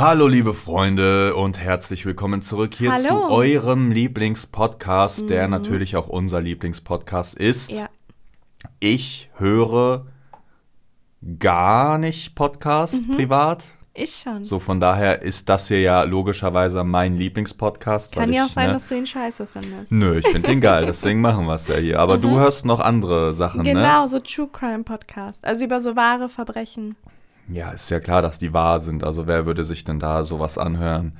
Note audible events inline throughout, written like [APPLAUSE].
Hallo liebe Freunde und herzlich willkommen zurück hier Hallo. zu eurem Lieblingspodcast, der Mhm. natürlich auch unser Lieblingspodcast ist. Ja. Ich höre gar nicht Podcast Mhm. privat. Ich schon. So von daher ist das hier ja logischerweise mein Lieblingspodcast. Kann ja ich, auch sein, ne, dass du ihn scheiße findest. Nö, ich finde den geil, deswegen machen wir es ja hier. Aber du hörst noch andere Sachen, ne? Mhm. Genau, so True Crime Podcast. Also über so wahre Verbrechen. Ja, ist ja klar, dass die wahr sind. Also wer würde sich denn da sowas anhören?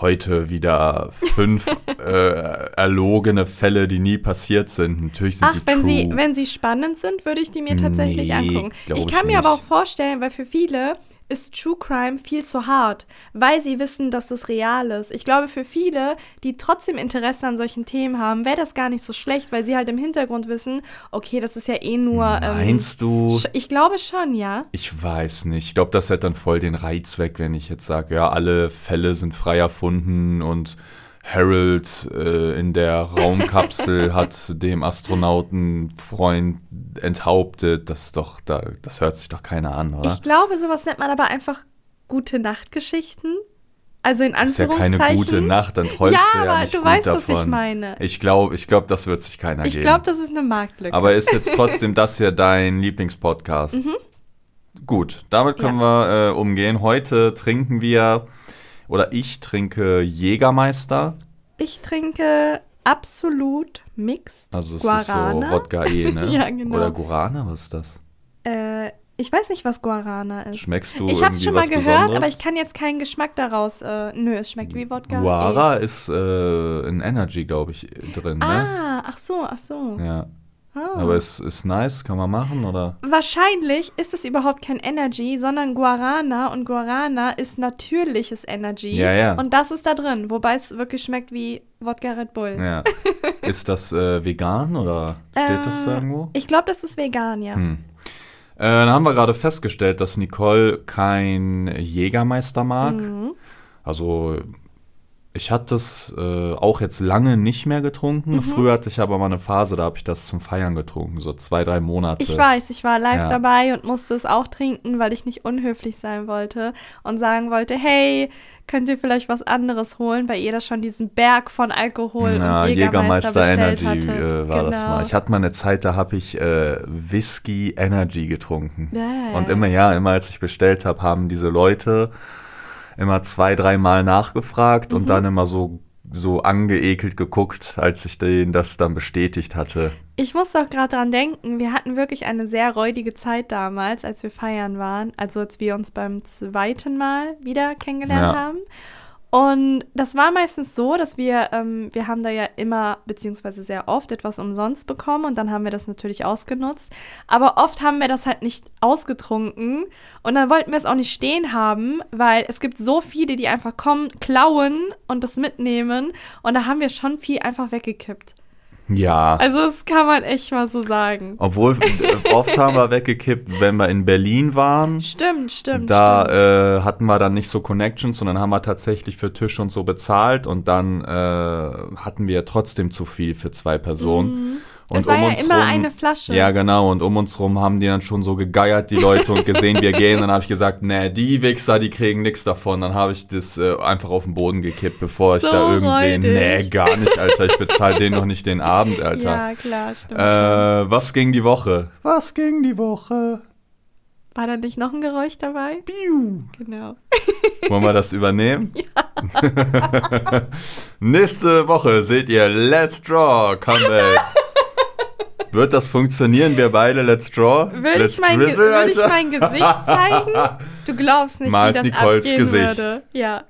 Heute wieder [LAUGHS] fünf äh, erlogene Fälle, die nie passiert sind. Natürlich sind Ach, die wenn true. sie, wenn sie spannend sind, würde ich die mir tatsächlich Nee, angucken. Ich ich kann mir aber nicht. auch vorstellen, weil für viele ist True Crime viel zu hart, weil sie wissen, dass es real ist. Ich glaube, für viele, die trotzdem Interesse an solchen Themen haben, wäre das gar nicht so schlecht, weil sie halt im Hintergrund wissen, okay, das ist ja eh nur. Ähm, Meinst du? sch- Ich glaube schon, ja. Ich weiß nicht. Ich glaube, das hätte dann voll den Reiz weg, wenn ich jetzt sage, ja, alle Fälle sind frei erfunden und Harold äh, in der Raumkapsel [LAUGHS] hat dem Astronautenfreund enthauptet. Das ist doch, da, das hört sich doch keiner an, oder? Ich glaube, sowas nennt man aber einfach gute Nachtgeschichten. Also in Das ist ja Anführungszeichen. keine gute Nacht, dann träumst Ja, du ja aber nicht du gut weißt, was davon. ich meine. Ich glaube, ich glaub, das wird sich keiner Ich geben. glaube, das ist eine Marktlücke. Aber ist jetzt [LAUGHS] trotzdem das hier dein Lieblingspodcast? Mhm. Gut, damit können wir äh, umgehen. Heute trinken wir, oder ich trinke Jägermeister. ich trinke absolut Mixed Also es Guarana. ist so Wodka E, [LAUGHS] ne? Ja, genau. Oder Guarana, was ist das? Äh, ich weiß nicht, was Guarana ist. Schmeckst du ich habe es irgendwie schon mal gehört, Besonderes? aber ich kann jetzt keinen Geschmack daraus. Äh, nö, es schmeckt wie Wodka. Guara ist äh, in Energy, glaube ich, drin, Eh. ne? Ah, ach so, ach so. Ja. Ah. Aber es ist nice, kann man machen, oder? Wahrscheinlich ist es überhaupt kein Energy, sondern Guarana und Guarana ist natürliches Energy. Ja, ja. Und das ist da drin, wobei es wirklich schmeckt wie Wodka Red Bull. Ja. [LAUGHS] ist das äh, vegan oder steht das da Äh, irgendwo? Ich glaube, das ist vegan, ja. Hm. Äh, dann haben wir gerade festgestellt, dass Nicole kein Jägermeister mag. Mhm. Also ich hatte es äh, auch jetzt lange nicht mehr getrunken. Mhm. Früher hatte ich aber mal eine Phase, da habe ich das zum Feiern getrunken, so zwei, drei Monate. Ich weiß, ich war live Ja. dabei und musste es auch trinken, weil ich nicht unhöflich sein wollte und sagen wollte, hey, könnt ihr vielleicht was anderes holen, weil ihr da schon diesen Berg von Alkohol Ja, und Jägermeister, bestellt Energy äh, war das Genau. mal. Ich hatte mal eine Zeit, da habe ich äh, Whisky Energy getrunken. Ja. Und immer, ja, immer als ich bestellt habe, haben diese Leute immer zwei, dreimal nachgefragt Mhm. und dann immer so, so angeekelt geguckt, als ich denen das dann bestätigt hatte. Ich muss auch gerade dran denken, wir hatten wirklich eine sehr räudige Zeit damals, als wir feiern waren, also als wir uns beim zweiten Mal wieder kennengelernt Ja. haben. Und das war meistens so, dass wir, ähm, wir haben da ja immer, beziehungsweise sehr oft etwas umsonst bekommen und dann haben wir das natürlich ausgenutzt. Aber oft haben wir das halt nicht ausgetrunken und dann wollten wir es auch nicht stehen haben, weil es gibt so viele, die einfach kommen, klauen und das mitnehmen und da haben wir schon viel einfach weggekippt. Ja. Also das kann man echt mal so sagen. Obwohl, [LAUGHS] äh, oft haben wir weggekippt, wenn wir in Berlin waren. Stimmt, stimmt. Da stimmt. äh, hatten wir dann nicht so Connections, sondern haben wir tatsächlich für Tisch und so bezahlt und dann äh, hatten wir trotzdem zu viel für zwei Personen. Und Es Mhm. war ja immer rum, eine Flasche. Ja, genau. Und um uns rum haben die dann schon so gegeiert, die Leute, und gesehen, wir gehen. Dann habe ich gesagt, nee, die Wichser, die kriegen nichts davon. Dann habe ich das äh, einfach auf den Boden gekippt, bevor ich So da irgendwie, räudig. nee, gar nicht, Alter. Ich bezahle denen noch nicht den Abend, [LAUGHS] Alter. Ja, klar, stimmt. Äh, was ging die Woche? Was ging die Woche? War da nicht noch ein Geräusch dabei? Piu. Genau. Wollen wir das übernehmen? [LAUGHS] Ja. [LAUGHS] Nächste Woche seht ihr Let's Draw Comeback. Wird das funktionieren, wir beide Let's Draw? Würde Let's ich, mein, Drizzle, würde ich mein Gesicht zeigen? Du glaubst nicht, Malt wie das Nicoles abgehen Gesicht. würde. Ja,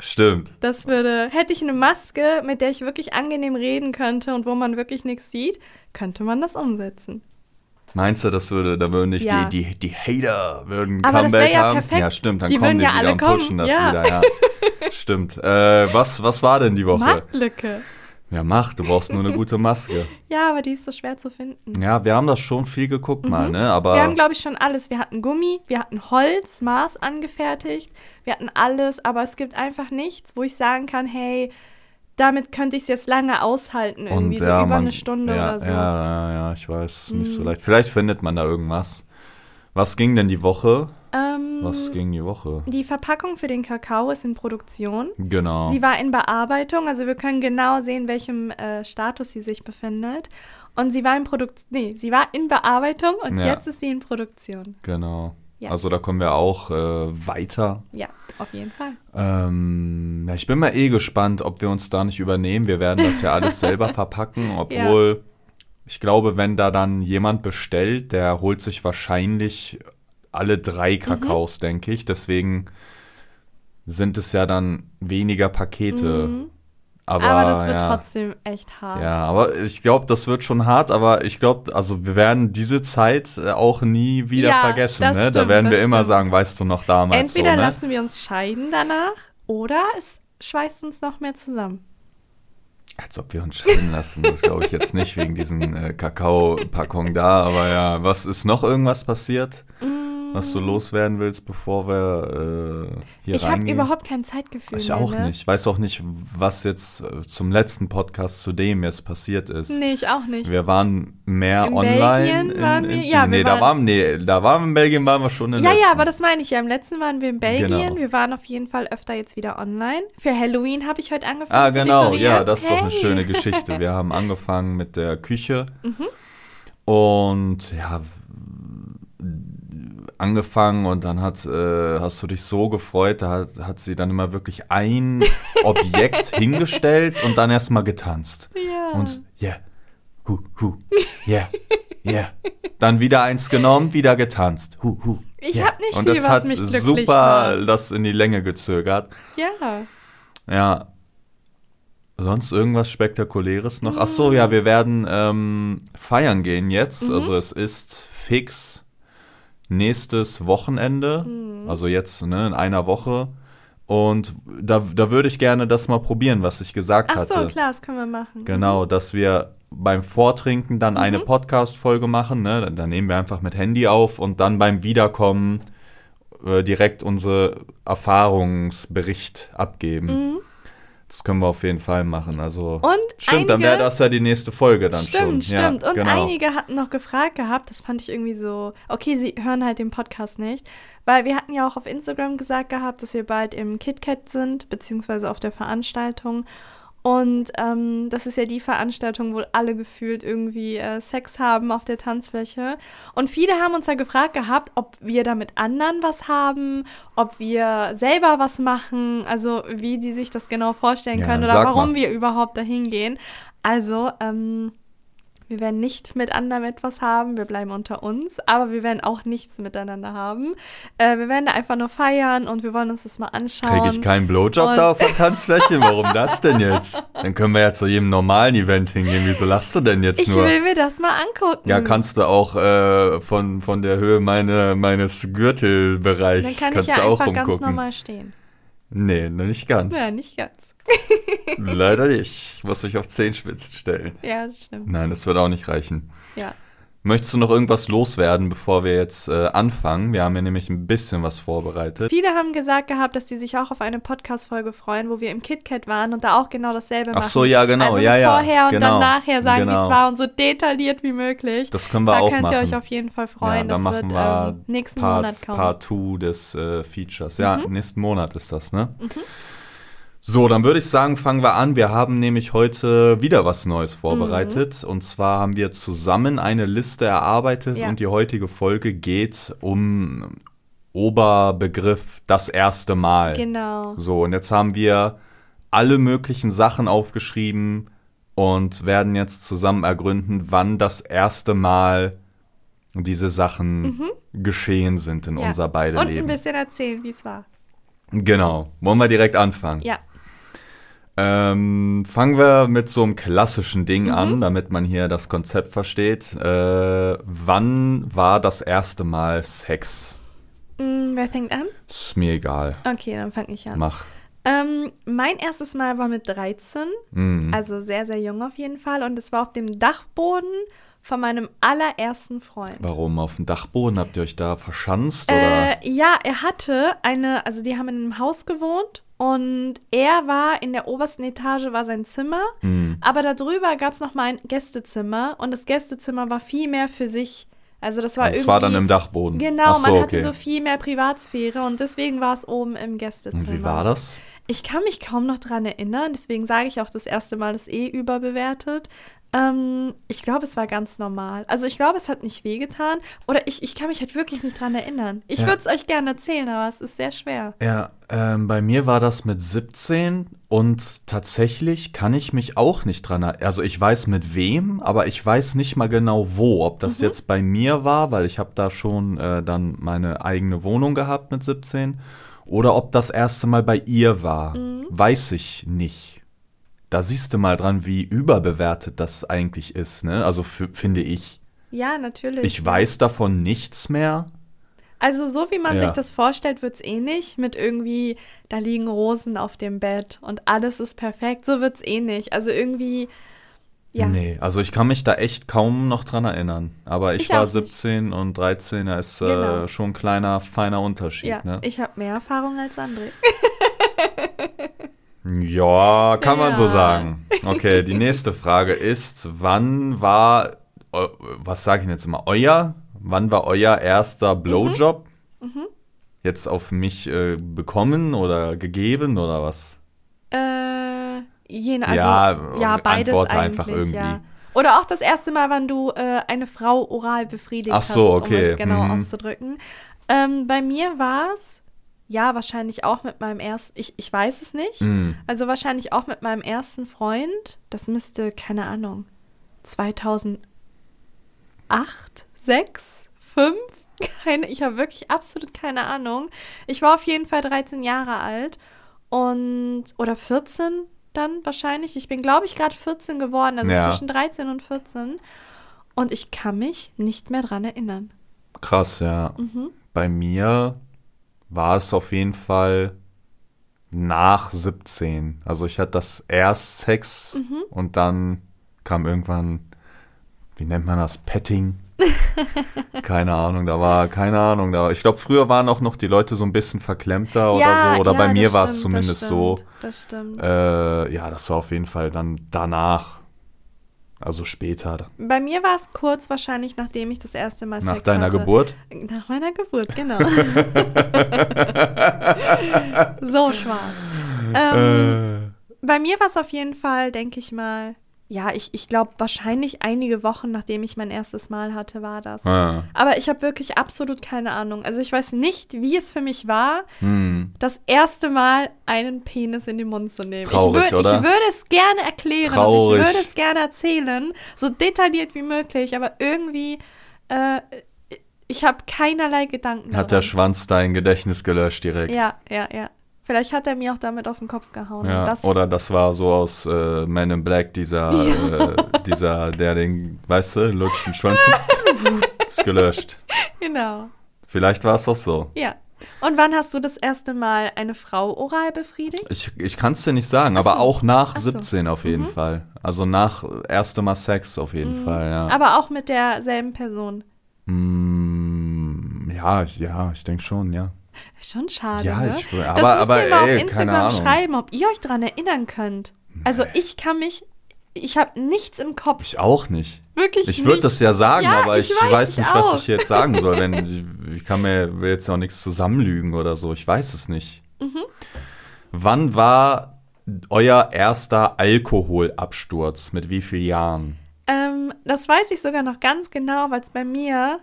Stimmt. das würde... Hätte ich eine Maske, mit der ich wirklich angenehm reden könnte und wo man wirklich nichts sieht, könnte man das umsetzen. Meinst du, das würde, da würden nicht Ja. die, die, die Hater würden Aber das Comeback wär ja haben? perfekt. Ja, stimmt, dann Die kommen würden die ja wieder alle und pushen kommen, das ja. wieder, ja. [LAUGHS] stimmt. Äh, was, was war denn die Woche? Marktlücke. Ja, mach, du brauchst nur eine [LAUGHS] gute Maske. Ja, aber die ist so schwer zu finden. Ja, wir haben das schon viel geguckt mal, ne? Aber Mhm. Wir haben, glaube ich, schon alles. Wir hatten Gummi, wir hatten Holz, Maß angefertigt, wir hatten alles, aber es gibt einfach nichts, wo ich sagen kann, hey, damit könnte ich es jetzt lange aushalten, irgendwie so über man- eine Stunde ja, oder so. Mhm. Ja, ja, ja, ich weiß, nicht so leicht. Vielleicht findet man da irgendwas. Was ging denn die Woche? Ähm, Was ging die Woche? Die Verpackung für den Kakao ist in Produktion. Genau. Sie war in Bearbeitung, also wir können genau sehen, welchem äh, Status sie sich befindet. Und sie war in Produktion, nee, sie war in Bearbeitung und Ja. jetzt ist sie in Produktion. Genau. Ja. Also da kommen wir auch äh, weiter. Ja, auf jeden Fall. Ähm, ja, ich bin mal eh gespannt, ob wir uns da nicht übernehmen. Wir werden das ja alles [LAUGHS] selber verpacken, obwohl ich glaube, wenn da dann jemand bestellt, der holt sich wahrscheinlich alle drei Kakaos, denke ich. Deswegen sind es ja dann weniger Pakete. Mhm. Aber, Aber, das wird ja. trotzdem echt hart. Ja, aber ich glaube, das wird schon hart, aber ich glaube, also wir werden diese Zeit äh, auch nie wieder Ja, vergessen. Ne? da stimmt, werden wir das immer stimmt. sagen, weißt du noch damals Entweder so, ne? lassen wir uns scheiden danach oder es schweißt uns noch mehr zusammen. Als ob wir uns scheiden lassen, das glaube ich jetzt nicht wegen diesen äh, Kakao-Packungen da, aber ja, was ist noch irgendwas passiert, was du loswerden willst, bevor wir äh, hier Mm. ich habe reingehen? überhaupt kein Zeitgefühl ich mehr. auch ne? nicht. Ich weiß auch nicht, was jetzt äh, zum letzten Podcast zu dem jetzt passiert ist. Nee, ich auch nicht. Wir waren mehr In online. Belgien waren wir- in, ja, wir nee, da waren- waren, nee, da waren wir in Belgien, waren wir schon in Ja, letzten. ja, aber das meine ich ja. Im letzten waren wir in Belgien. Genau. Wir waren auf jeden Fall öfter jetzt wieder online. Für Halloween habe ich heute angefangen. Ah, genau, ja, das ist doch eine Hey. schöne [LAUGHS] Geschichte. Wir haben angefangen mit der Küche Mhm. und ja, angefangen und dann hat, äh, hast du dich so gefreut, da hat, hat sie dann immer wirklich ein [LAUGHS] Objekt hingestellt und dann erstmal getanzt. Ja. Und yeah, hu, hu, yeah, yeah. Dann wieder eins genommen, wieder getanzt. Hu, hu. Ich yeah. hab nicht Und viel, das hat super macht. das in die Länge gezögert. ja. Ja. Sonst irgendwas Spektakuläres noch? Ach so, ja, wir werden ähm, feiern gehen jetzt. Mhm. Also es ist fix nächstes Wochenende. Mhm. Also jetzt ne, in einer Woche. Und da, da würde ich gerne das mal probieren, was ich gesagt Ach hatte. so, klar, das können wir machen. Genau, dass wir beim Vortrinken dann eine Mhm. Podcast-Folge machen. Ne? Dann, dann nehmen wir einfach mit Handy auf und dann beim Wiederkommen äh, direkt unsere Erfahrungsbericht abgeben. Mhm. Das können wir auf jeden Fall machen. Also Und stimmt, dann einige- wäre das ja die nächste Folge dann stimmt, schon. stimmt. Ja, Und genau. einige hatten noch gefragt gehabt, das fand ich irgendwie so, okay, sie hören halt den Podcast nicht, weil wir hatten ja auch auf Instagram gesagt gehabt, dass wir bald im KitKat sind, beziehungsweise auf der Veranstaltung. Und ähm, das ist ja die Veranstaltung, wo alle gefühlt irgendwie äh, Sex haben auf der Tanzfläche. Und viele haben uns ja gefragt gehabt, ob wir da mit anderen was haben, ob wir selber was machen, also wie die sich das genau vorstellen Ja, können oder warum mal. wir überhaupt dahin gehen. Also, ähm, wir werden nicht mit anderen etwas haben, wir bleiben unter uns, aber wir werden auch nichts miteinander haben. Äh, wir werden da einfach nur feiern und wir wollen uns das mal anschauen. Kriege ich keinen Blowjob Und- da auf der Tanzfläche? Warum das denn jetzt? Dann können wir ja zu jedem normalen Event hingehen. Wieso lachst du denn jetzt Ich nur? will mir das mal angucken. Ja, kannst du auch äh, von, von der Höhe meine, meines Gürtelbereichs Dann kann kannst ich ja du auch einfach ganz rumgucken. normal stehen. Nee, nicht ganz. Ja, nicht ganz. Leider nicht. Ich muss mich auf Zehenspitzen stellen. Ja, das stimmt. Nein, das wird auch nicht reichen. Ja. Möchtest du noch irgendwas loswerden, bevor wir jetzt äh, anfangen? Wir haben ja nämlich ein bisschen was vorbereitet. Viele haben gesagt gehabt, dass die sich auch auf eine Podcast-Folge freuen, wo wir im KitKat waren und da auch genau dasselbe Ach machen. so, ja, genau, Also ja, ja, vorher und genau, dann nachher sagen, wie genau. es war und so detailliert wie möglich. Das können wir da auch könnt machen. ihr euch auf jeden Fall freuen. ja, das machen wird wir ähm, nächsten Part, Monat kommen. Part 2 des äh, Features. Ja, Mhm. nächsten Monat ist das, ne? So, dann würde ich sagen, fangen wir an. Wir haben nämlich heute wieder was Neues vorbereitet. Und zwar haben wir zusammen eine Liste erarbeitet Ja. und die heutige Folge geht um Oberbegriff das erste Mal. Genau. So, und jetzt haben wir alle möglichen Sachen aufgeschrieben und werden jetzt zusammen ergründen, wann das erste Mal diese Sachen geschehen sind in Mhm. Ja. unser beide Und ein Leben. bisschen erzählen, wie es war. Genau. Wollen wir direkt anfangen? Ja. Ähm, fangen wir mit so einem klassischen Ding Mhm. an, damit man hier das Konzept versteht. Äh, wann war das erste Mal Sex? Mm, wer fängt an? Ist mir egal. Okay, dann fange ich an. Mach. Ähm, mein erstes Mal war mit 13, Mhm. also sehr, sehr jung auf jeden Fall. Und es war auf dem Dachboden von meinem allerersten Freund. Warum auf dem Dachboden? Habt ihr euch da verschanzt? Oder? Äh, ja, er hatte eine, also die haben in einem Haus gewohnt und er war in der obersten Etage war sein Zimmer, Mhm. aber darüber gab es noch mal ein Gästezimmer und das Gästezimmer war viel mehr für sich Also das war Also irgendwie. es war dann im Dachboden. Genau, so, man hatte okay. so viel mehr Privatsphäre und deswegen war es oben im Gästezimmer. Und wie war das? Ich kann mich kaum noch dran erinnern, deswegen sage ich auch das erste Mal ist eh überbewertet. Ähm, ich glaube, es war ganz normal. Also ich glaube, es hat nicht wehgetan. Oder ich, ich kann mich halt wirklich nicht dran erinnern. Ich Ja. würde es euch gerne erzählen, aber es ist sehr schwer. Ja, ähm, bei mir war das mit 17 und tatsächlich kann ich mich auch nicht dran erinnern. Also ich weiß mit wem, aber ich weiß nicht mal genau wo. Ob das jetzt bei mir war, weil ich habe da schon äh, dann meine eigene Wohnung gehabt mit 17. Oder ob das erste Mal bei ihr war. Weiß ich nicht. Da siehst du mal dran, wie überbewertet das eigentlich ist, ne? Also finde ich. Ja, natürlich. Ich weiß davon nichts mehr. Also so wie man Ja. sich das vorstellt, wird es eh nicht. Mit irgendwie, da liegen Rosen auf dem Bett und alles ist perfekt. So wird es eh nicht. Also irgendwie, ja. Nee, also ich kann mich da echt kaum noch dran erinnern. Aber ich, Ich war auch nicht. 17 und 13, da ist Genau. äh, schon ein kleiner, feiner Unterschied. Ja, ne? ich habe mehr Erfahrung als André. [LAUGHS] ja, kann man so Ja. sagen. [LAUGHS] Okay, die nächste Frage ist, wann war, was sage ich jetzt immer, euer, wann war euer erster Blowjob? Mhm. Jetzt auf mich äh, bekommen oder gegeben oder was? Äh, je, also, Ja, ja, beides antworte einfach irgendwie. Ja. Oder auch das erste Mal, wann du äh, eine Frau oral befriedigt Ach so, hast, um okay, es genau mhm. auszudrücken. Ähm, bei mir war es, ja, wahrscheinlich auch mit meinem ersten, ich, ich weiß es nicht, Mm. also wahrscheinlich auch mit meinem ersten Freund. Das müsste, keine Ahnung, 2008, 6, 5? Keine, ich habe wirklich absolut keine Ahnung. Ich war auf jeden Fall 13 Jahre alt und oder 14 dann wahrscheinlich. Ich bin, glaube ich, gerade 14 geworden, also Ja. zwischen 13 und 14. Und ich kann mich nicht mehr dran erinnern. Krass, ja. Mhm. Bei mir war es auf jeden Fall nach 17. Also ich hatte das erst Sex Mhm. und dann kam irgendwann, wie nennt man das, Petting? [LAUGHS] keine Ahnung, da war, keine Ahnung, da, ich glaube, früher waren auch noch die Leute so ein bisschen verklemmter oder so, oder ja, bei mir war es zumindest das so. stimmt, Das stimmt. Äh, ja, das war auf jeden Fall dann danach, also später, Bei mir war es kurz wahrscheinlich, nachdem ich das erste Mal nach Sex deiner hatte. Geburt. Nach meiner Geburt, genau. [LAUGHS] so schwarz. Ähm, Äh, Bei mir war es auf jeden Fall, denke ich mal, ja, ich, ich glaube, wahrscheinlich einige Wochen, nachdem ich mein erstes Mal hatte, war das. ah, Aber ich habe wirklich absolut keine Ahnung. Also ich weiß nicht, wie es für mich war, hm. das erste Mal einen Penis in den Mund zu nehmen. Traurig, ich, würd, oder? ich würde es gerne erklären Traurig. und ich würde es gerne erzählen, so detailliert wie möglich, aber irgendwie, äh, ich habe keinerlei Gedanken. Hat der daran. Schwanz dein Gedächtnis gelöscht direkt. Ja, ja, ja. Vielleicht hat er mir auch damit auf den Kopf gehauen. Ja, das, oder das war so aus äh, Man in Black, dieser, äh, dieser, der den, weißt du, lutscht den Schwanz [LAUGHS] ist gelöscht. Genau. Vielleicht war es auch so. Ja. Und wann hast du das erste Mal eine Frau oral befriedigt? Ich, ich kann es dir nicht sagen, Ach aber auch nach Ach so. 17 auf jeden Fall. Also nach erstem Mal Sex auf jeden Fall, ja. Mhm. Aber auch mit derselben Person. Mm, ja, ja, ich denke schon, ja. Schon schade. Ja, ne? ich- das aber- müsst aber, mal ey, auf Instagram schreiben, ob ihr euch daran erinnern könnt. Also ich kann mich, ich habe nichts im Kopf. Ich auch nicht. Wirklich Ich würde das ja sagen, Ja, aber ich ich, weiß, weiß, ich nicht, auch. was ich jetzt sagen soll. Denn ich, [LAUGHS] ich kann mir jetzt auch nichts zusammenlügen oder so. Ich weiß es nicht. Mhm. Wann war euer erster Alkoholabsturz? Mit wie vielen Jahren? Ähm, das weiß ich sogar noch ganz genau, weil es bei mir,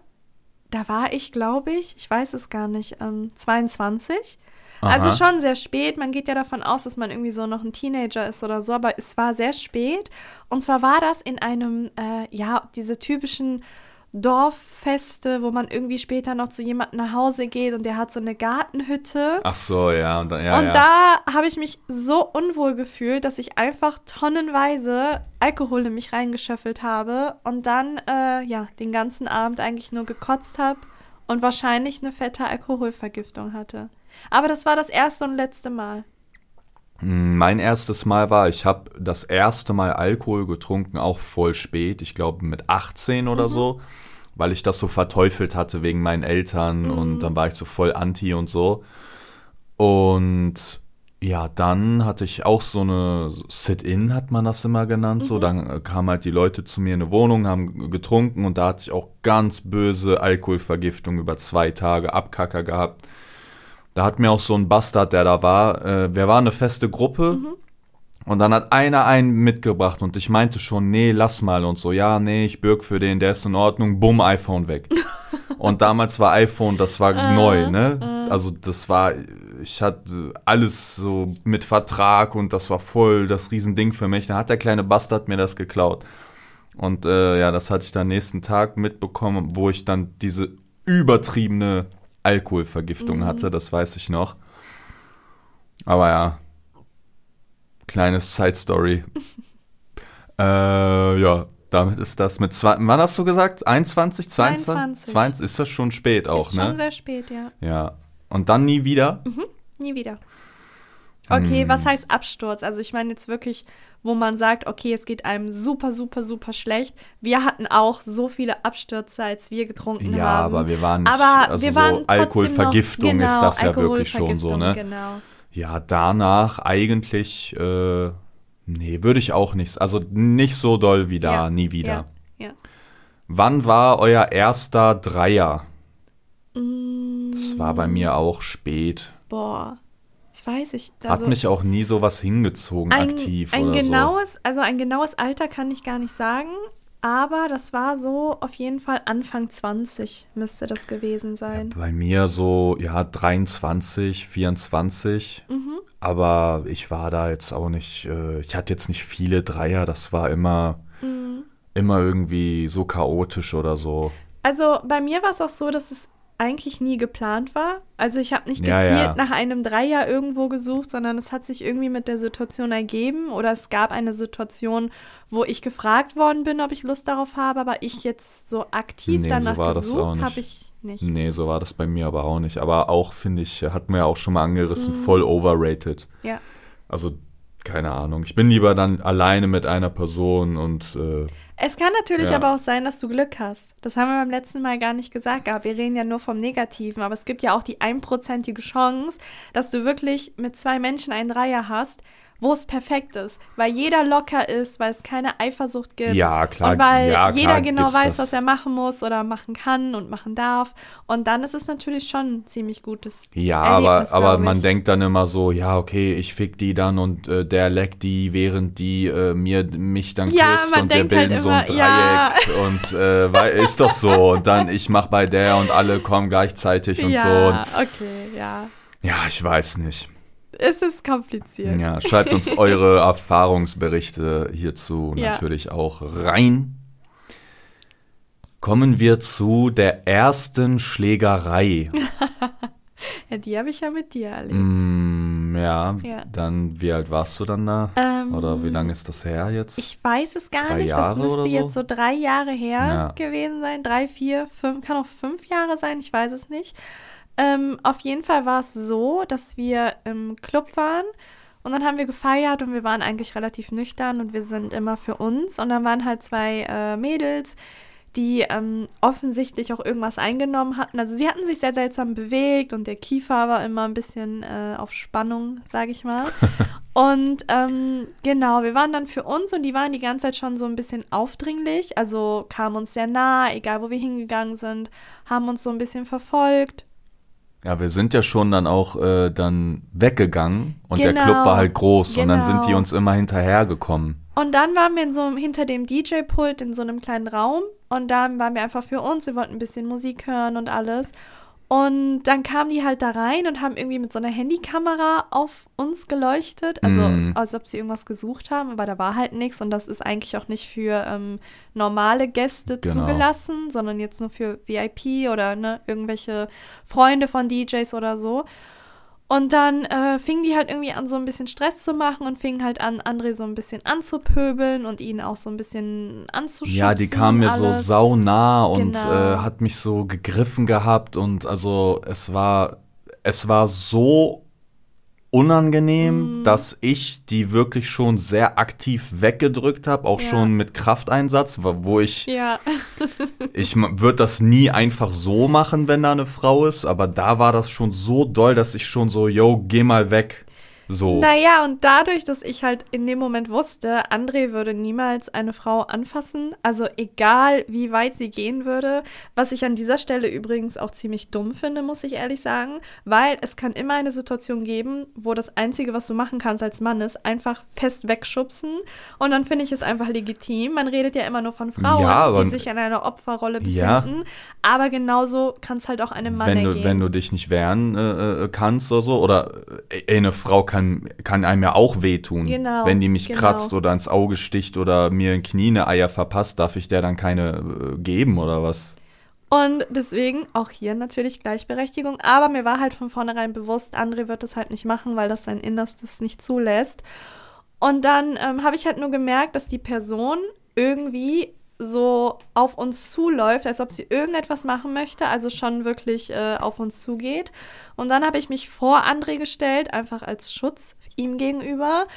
da war ich, glaube ich, ich weiß es gar nicht, ähm, 22. Also Aha. schon sehr spät. Man geht ja davon aus, dass man irgendwie so noch ein Teenager ist oder so, aber es war sehr spät. Und zwar war das in einem, äh, ja, diese typischen Dorffeste, wo man irgendwie später noch zu jemandem nach Hause geht und der hat so eine Gartenhütte. Ach so, ja. Und, dann- ja, und ja. da habe ich mich so unwohl gefühlt, dass ich einfach tonnenweise Alkohol in mich reingeschöffelt habe und dann äh, ja den ganzen Abend eigentlich nur gekotzt habe und wahrscheinlich eine fette Alkoholvergiftung hatte. Aber das war das erste und letzte Mal. Mein erstes Mal war, ich habe das erste Mal Alkohol getrunken, auch voll spät, ich glaube mit 18 oder Mhm. so, weil ich das so verteufelt hatte wegen meinen Eltern Mhm. und dann war ich so voll anti und so. Und ja, dann hatte ich auch so eine Sit-in, hat man das immer genannt. So, dann äh, kamen halt die Leute zu mir in eine Wohnung, haben getrunken und da hatte ich auch ganz böse Alkoholvergiftung über zwei Tage Abkacker gehabt. Da hat mir auch so ein Bastard, der da war, äh, wir waren eine feste Gruppe und dann hat einer einen mitgebracht und ich meinte schon, nee, lass mal und so, ja, nee, ich bürg für den, der ist in Ordnung, bumm, iPhone weg. [LAUGHS] und damals war iPhone, das war neu, ne? Also das war, ich hatte alles so mit Vertrag und das war voll das Riesending für mich. Dann hat der kleine Bastard mir das geklaut. Und äh, ja, das hatte ich dann nächsten Tag mitbekommen, wo ich dann diese übertriebene Alkoholvergiftung hatte, das weiß ich noch. Aber ja, kleines Side Story. [LAUGHS] äh, ja, damit ist das mit zwei, wann hast du gesagt? 21, 22? 22. 22 ist das schon spät auch, ist schon ne? sehr spät, ja. Ja. Und dann nie wieder? Nie wieder. Okay, Hm. was heißt Absturz? Also ich meine jetzt wirklich, wo man sagt, okay, es geht einem super, super, super schlecht. Wir hatten auch so viele Abstürze, als wir getrunken Ja, haben. aber wir waren nicht, Aber also wir so waren trotzdem Alkoholvergiftung noch, ist genau, das ja wirklich schon so, ne? Genau. Ja, danach eigentlich, äh, nee, würde ich auch nicht, also nicht so doll wie da, Ja, nie wieder. Ja, ja. Wann war euer erster Dreier? Mm, Das war bei mir auch spät. boah, das weiß ich. Hat Also mich auch nie sowas hingezogen, ein, aktiv ein oder genaues, also ein genaues Alter kann ich gar nicht sagen, aber das war so auf jeden Fall Anfang 20 müsste das gewesen so. sein. Bei mir so, ja, 23, 24. Mhm. Aber ich war da jetzt auch nicht, äh, ich hatte jetzt nicht viele Dreier, das war immer, Mhm. immer irgendwie so chaotisch oder so. Also bei mir war es auch so, dass es eigentlich nie geplant war. Also ich habe nicht Ja, gezielt ja. nach einem Dreier irgendwo gesucht, sondern es hat sich irgendwie mit der Situation ergeben oder es gab eine Situation, wo ich gefragt worden bin, ob ich Lust darauf habe, aber ich jetzt so aktiv Nee, so danach auch gesucht habe ich nicht. Nee, so war das bei mir aber auch nicht. Aber auch, finde ich, hatten wir ja auch schon mal angerissen, Mhm. voll overrated. Ja. Also, keine Ahnung. Ich bin lieber dann alleine mit einer Person und äh, Es kann natürlich Ja. aber auch sein, dass du Glück hast. Das haben wir beim letzten Mal gar nicht gesagt gehabt. Wir reden ja nur vom Negativen, aber es gibt ja auch die einprozentige Chance, dass du wirklich mit zwei Menschen einen Dreier hast, wo es perfekt ist, weil jeder locker ist, weil es keine Eifersucht gibt. Ja, klar, Und weil ja, jeder klar genau weiß, das. was er machen muss oder machen kann und machen darf. Und dann ist es natürlich schon ein ziemlich gutes ja, Erlebnis, aber, aber man denkt dann immer so, ja, okay, ich fick die dann und äh, der leckt die, während die äh, mir mich dann Ja, küsst man und wir halt bilden so ein immer, ja. Dreieck und äh, weil, ist doch so. Und dann ich mach bei der und alle kommen gleichzeitig und so. Und, ja, okay, ja. ja, ich weiß nicht. Es ist kompliziert. Ja, schreibt uns [LAUGHS] eure Erfahrungsberichte hierzu Ja. natürlich auch rein. Kommen wir zu der ersten Schlägerei. [LAUGHS] Ja, die habe ich ja mit dir erlebt. mm, ja, Ja. dann, wie alt warst du dann da? Ähm, Oder wie lange ist das her jetzt? Ich weiß es gar Drei nicht. Jahre das müsste so? jetzt so drei Jahre her Ja. gewesen sein. Drei, vier, fünf, kann auch fünf Jahre sein, ich weiß es nicht. Ähm, auf jeden Fall war es so, dass wir im Club waren und dann haben wir gefeiert und wir waren eigentlich relativ nüchtern und wir sind immer für uns. Und dann waren halt zwei äh, Mädels, die ähm, offensichtlich auch irgendwas eingenommen hatten. Also sie hatten sich sehr seltsam bewegt und der Kiefer war immer ein bisschen äh, auf Spannung, sage ich mal. [LAUGHS] und ähm, genau, wir waren dann für uns und die waren die ganze Zeit schon so ein bisschen aufdringlich. Also kamen uns sehr nah, egal wo wir hingegangen sind, haben uns so ein bisschen verfolgt. Ja, wir sind ja schon dann auch äh, dann weggegangen und der Genau, Club war halt groß und dann sind die genau. uns immer hinterhergekommen. Und dann waren wir in so, hinter dem DJ-Pult in so einem kleinen Raum und dann waren wir einfach für uns. Wir wollten ein bisschen Musik hören und alles. Und dann kamen die halt da rein und haben irgendwie mit so einer Handykamera auf uns geleuchtet. Also Mm. als ob sie irgendwas gesucht haben, aber da war halt nichts. Und das ist eigentlich auch nicht für ähm, normale Gäste Genau. zugelassen, sondern jetzt nur für VIP oder ne, irgendwelche Freunde von DJs oder so. Und dann äh, fingen die halt irgendwie an, so ein bisschen Stress zu machen und fingen halt an, André so ein bisschen anzupöbeln und ihn auch so ein bisschen anzuschubsen. Ja, die kam mir so alles. sau nah und Genau. äh, hat mich so gegriffen gehabt und also es war es war so unangenehm, Mhm. dass ich die wirklich schon sehr aktiv weggedrückt habe, auch Ja. schon mit Krafteinsatz, wo wo ich Ja, [LAUGHS] ich würde das nie einfach so machen, wenn da eine Frau ist, aber da war das schon so doll, dass ich schon so, yo, geh mal weg. So. Naja, und dadurch, dass ich halt in dem Moment wusste, André würde niemals eine Frau anfassen, also egal wie weit sie gehen würde, was ich an dieser Stelle übrigens auch ziemlich dumm finde, muss ich ehrlich sagen, weil es kann immer eine Situation geben, wo das Einzige, was du machen kannst als Mann ist, einfach fest wegschubsen und dann finde ich es einfach legitim. Man redet ja immer nur von Frauen, Ja, die sich in einer Opferrolle befinden, Ja. aber genauso kann es halt auch einem Mann wenn du, ergehen. wenn du dich nicht wehren äh, äh, kannst oder so, oder äh, eine Frau kann, kann einem ja auch wehtun. Genau, wenn die mich genau. kratzt oder ins Auge sticht oder mir in Knie eine Eier verpasst, darf ich der dann keine äh, geben oder was? Und deswegen auch hier natürlich Gleichberechtigung. Aber mir war halt von vornherein bewusst, André wird das halt nicht machen, weil das sein Innerstes nicht zulässt. Und dann ähm, habe ich halt nur gemerkt, dass die Person irgendwie so auf uns zuläuft, als ob sie irgendetwas machen möchte, also schon wirklich äh, auf uns zugeht. Und dann habe ich mich vor André gestellt, einfach als Schutz ihm gegenüber.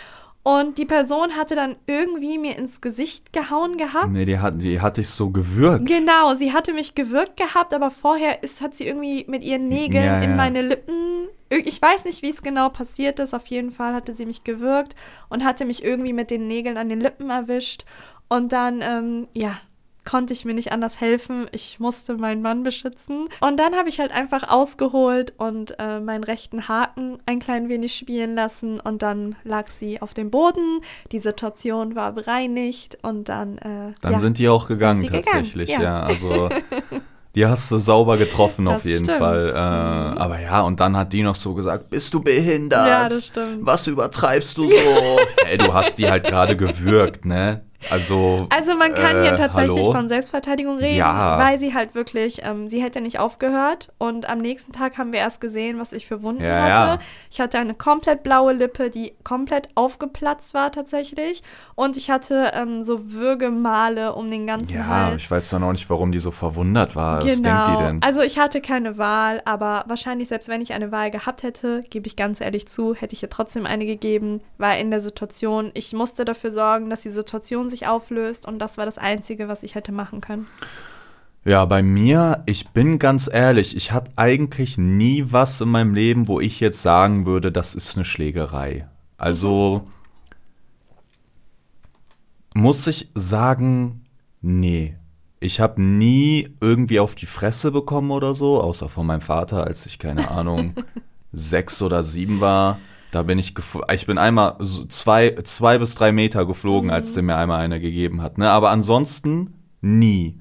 Und die Person hatte dann irgendwie mir ins Gesicht gehauen gehabt. Nee, die hat, die hat dich so gewürgt. Genau, sie hatte mich gewürgt gehabt, aber vorher ist, hat sie irgendwie mit ihren Nägeln Ja, in ja. meine Lippen. Ich weiß nicht, wie es genau passiert ist. Auf jeden Fall hatte sie mich gewürgt und hatte mich irgendwie mit den Nägeln an den Lippen erwischt. Und dann, ähm, ja, konnte ich mir nicht anders helfen. Ich musste meinen Mann beschützen. Und dann habe ich halt einfach ausgeholt und äh, meinen rechten Haken ein klein wenig spielen lassen. Und dann lag sie auf dem Boden. Die Situation war bereinigt. Und dann, äh, Dann ja. sind die auch gegangen sie gegangen, tatsächlich, ja. ja. Also [LAUGHS] die hast du sauber getroffen auf Das jeden stimmt. Fall. Äh, Mhm. Aber ja, und dann hat die noch so gesagt, bist du behindert? Ja, das stimmt. Was übertreibst du [LAUGHS] so? Ey, du hast die halt gerade gewürgt, ne? Also, Also man kann äh, hier tatsächlich hallo? von Selbstverteidigung reden, Ja. weil sie halt wirklich, ähm, sie hätte nicht aufgehört und am nächsten Tag haben wir erst gesehen, was ich für Wunden Ja, hatte. ja. Ich hatte eine komplett blaue Lippe, die komplett aufgeplatzt war tatsächlich und ich hatte ähm, so Würgemale um den ganzen Ja, Hals. ich weiß dann auch nicht, warum die so verwundert war. Was Genau. denkt die denn? Also ich hatte keine Wahl, aber wahrscheinlich selbst wenn ich eine Wahl gehabt hätte, gebe ich ganz ehrlich zu, hätte ich ihr trotzdem eine gegeben, weil in der Situation, ich musste dafür sorgen, dass die Situation sich auflöst und das war das Einzige, was ich hätte machen können. Ja, bei mir, ich bin ganz ehrlich, ich hatte eigentlich nie was in meinem Leben, wo ich jetzt sagen würde, das ist eine Schlägerei. Also muss ich sagen, nee. Ich habe nie irgendwie auf die Fresse bekommen oder so, außer von meinem Vater, als ich keine [LAUGHS] Ahnung sechs oder sieben war. Da bin ich ich bin einmal so zwei, zwei bis drei Meter geflogen, als der mir einmal einer gegeben hat. Ne? Aber ansonsten nie.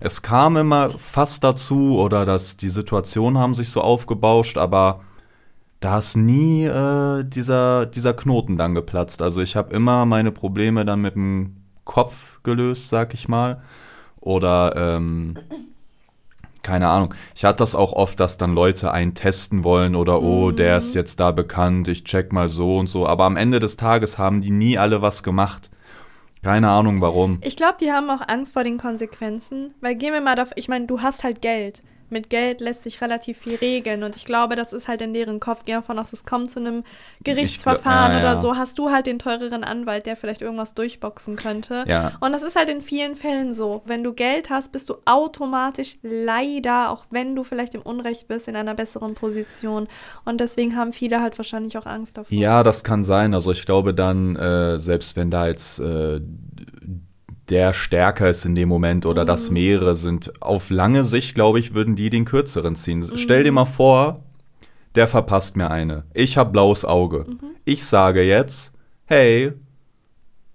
Es kam immer fast dazu oder dass die Situationen haben sich so aufgebauscht, aber da ist nie äh, dieser, dieser Knoten dann geplatzt. Also ich habe immer meine Probleme dann mit dem Kopf gelöst, sag ich mal. Oder ähm, keine Ahnung. Ich hatte das auch oft, dass dann Leute einen testen wollen oder oh, der ist jetzt da bekannt, ich check mal so und so. Aber am Ende des Tages haben die nie alle was gemacht. Keine Ahnung warum. Ich glaube, die haben auch Angst vor den Konsequenzen, weil gehen wir mal davon, ich meine, du hast halt Geld. Mit Geld lässt sich relativ viel regeln und ich glaube, das ist halt in deren Kopf. Geh davon aus, es kommt zu einem Gerichtsverfahren ja, ja. oder so. Hast du halt den teureren Anwalt, der vielleicht irgendwas durchboxen könnte. Ja. Und das ist halt in vielen Fällen so. Wenn du Geld hast, bist du automatisch leider, auch wenn du vielleicht im Unrecht bist, in einer besseren Position. Und deswegen haben viele halt wahrscheinlich auch Angst davor. Ja, das kann sein. Also ich glaube dann, äh, selbst wenn da jetzt äh, der stärker ist in dem Moment oder das mehrere sind, auf lange Sicht, glaube ich, würden die den kürzeren ziehen. Stell dir mal vor, der verpasst mir eine. Ich habe blaues Auge. Ich sage jetzt, hey,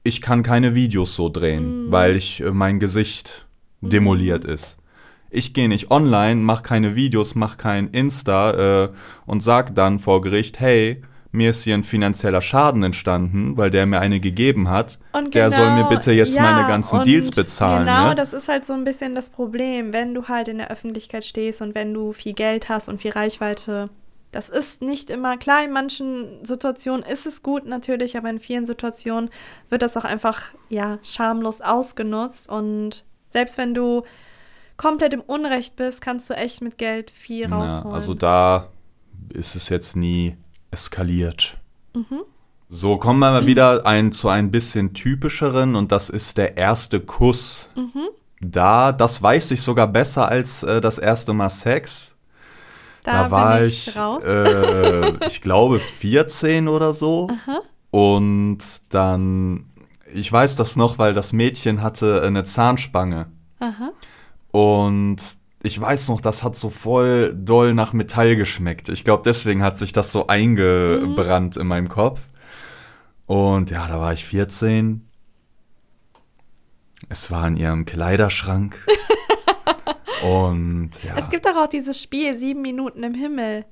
ich kann keine Videos so drehen, weil ich äh, mein Gesicht demoliert ist. Ich gehe nicht online, mach keine Videos, mach kein Insta äh, und sag dann vor Gericht, hey, mir ist hier ein finanzieller Schaden entstanden, weil der mir eine gegeben hat. Und der soll mir genau, bitte jetzt ja, meine ganzen Deals bezahlen. Genau, ne? das ist halt so ein bisschen das Problem, wenn du halt in der Öffentlichkeit stehst und wenn du viel Geld hast und viel Reichweite. Das ist nicht immer klar. In manchen Situationen ist es gut natürlich, aber in vielen Situationen wird das auch einfach ja schamlos ausgenutzt und selbst wenn du komplett im Unrecht bist, kannst du echt mit Geld viel Na, rausholen. also da ist es jetzt nie eskaliert. Mhm. So, kommen wir mal wieder ein, zu ein bisschen typischeren und das ist der erste Kuss. Mhm. Da, das weiß ich sogar besser als äh, das erste Mal Sex. Da, Da, war ich, ich raus. äh, [LAUGHS] ich glaube, 14 oder so. Aha. Und dann, ich weiß das noch, weil das Mädchen hatte eine Zahnspange. Aha. Und ich weiß noch, das hat so voll doll nach Metall geschmeckt. Ich glaube, deswegen hat sich das so eingebrannt in meinem Kopf. Und ja, da war ich 14. Es war in ihrem Kleiderschrank. [LAUGHS] Und ja, Es gibt doch auch dieses Spiel Sieben Minuten im Himmel.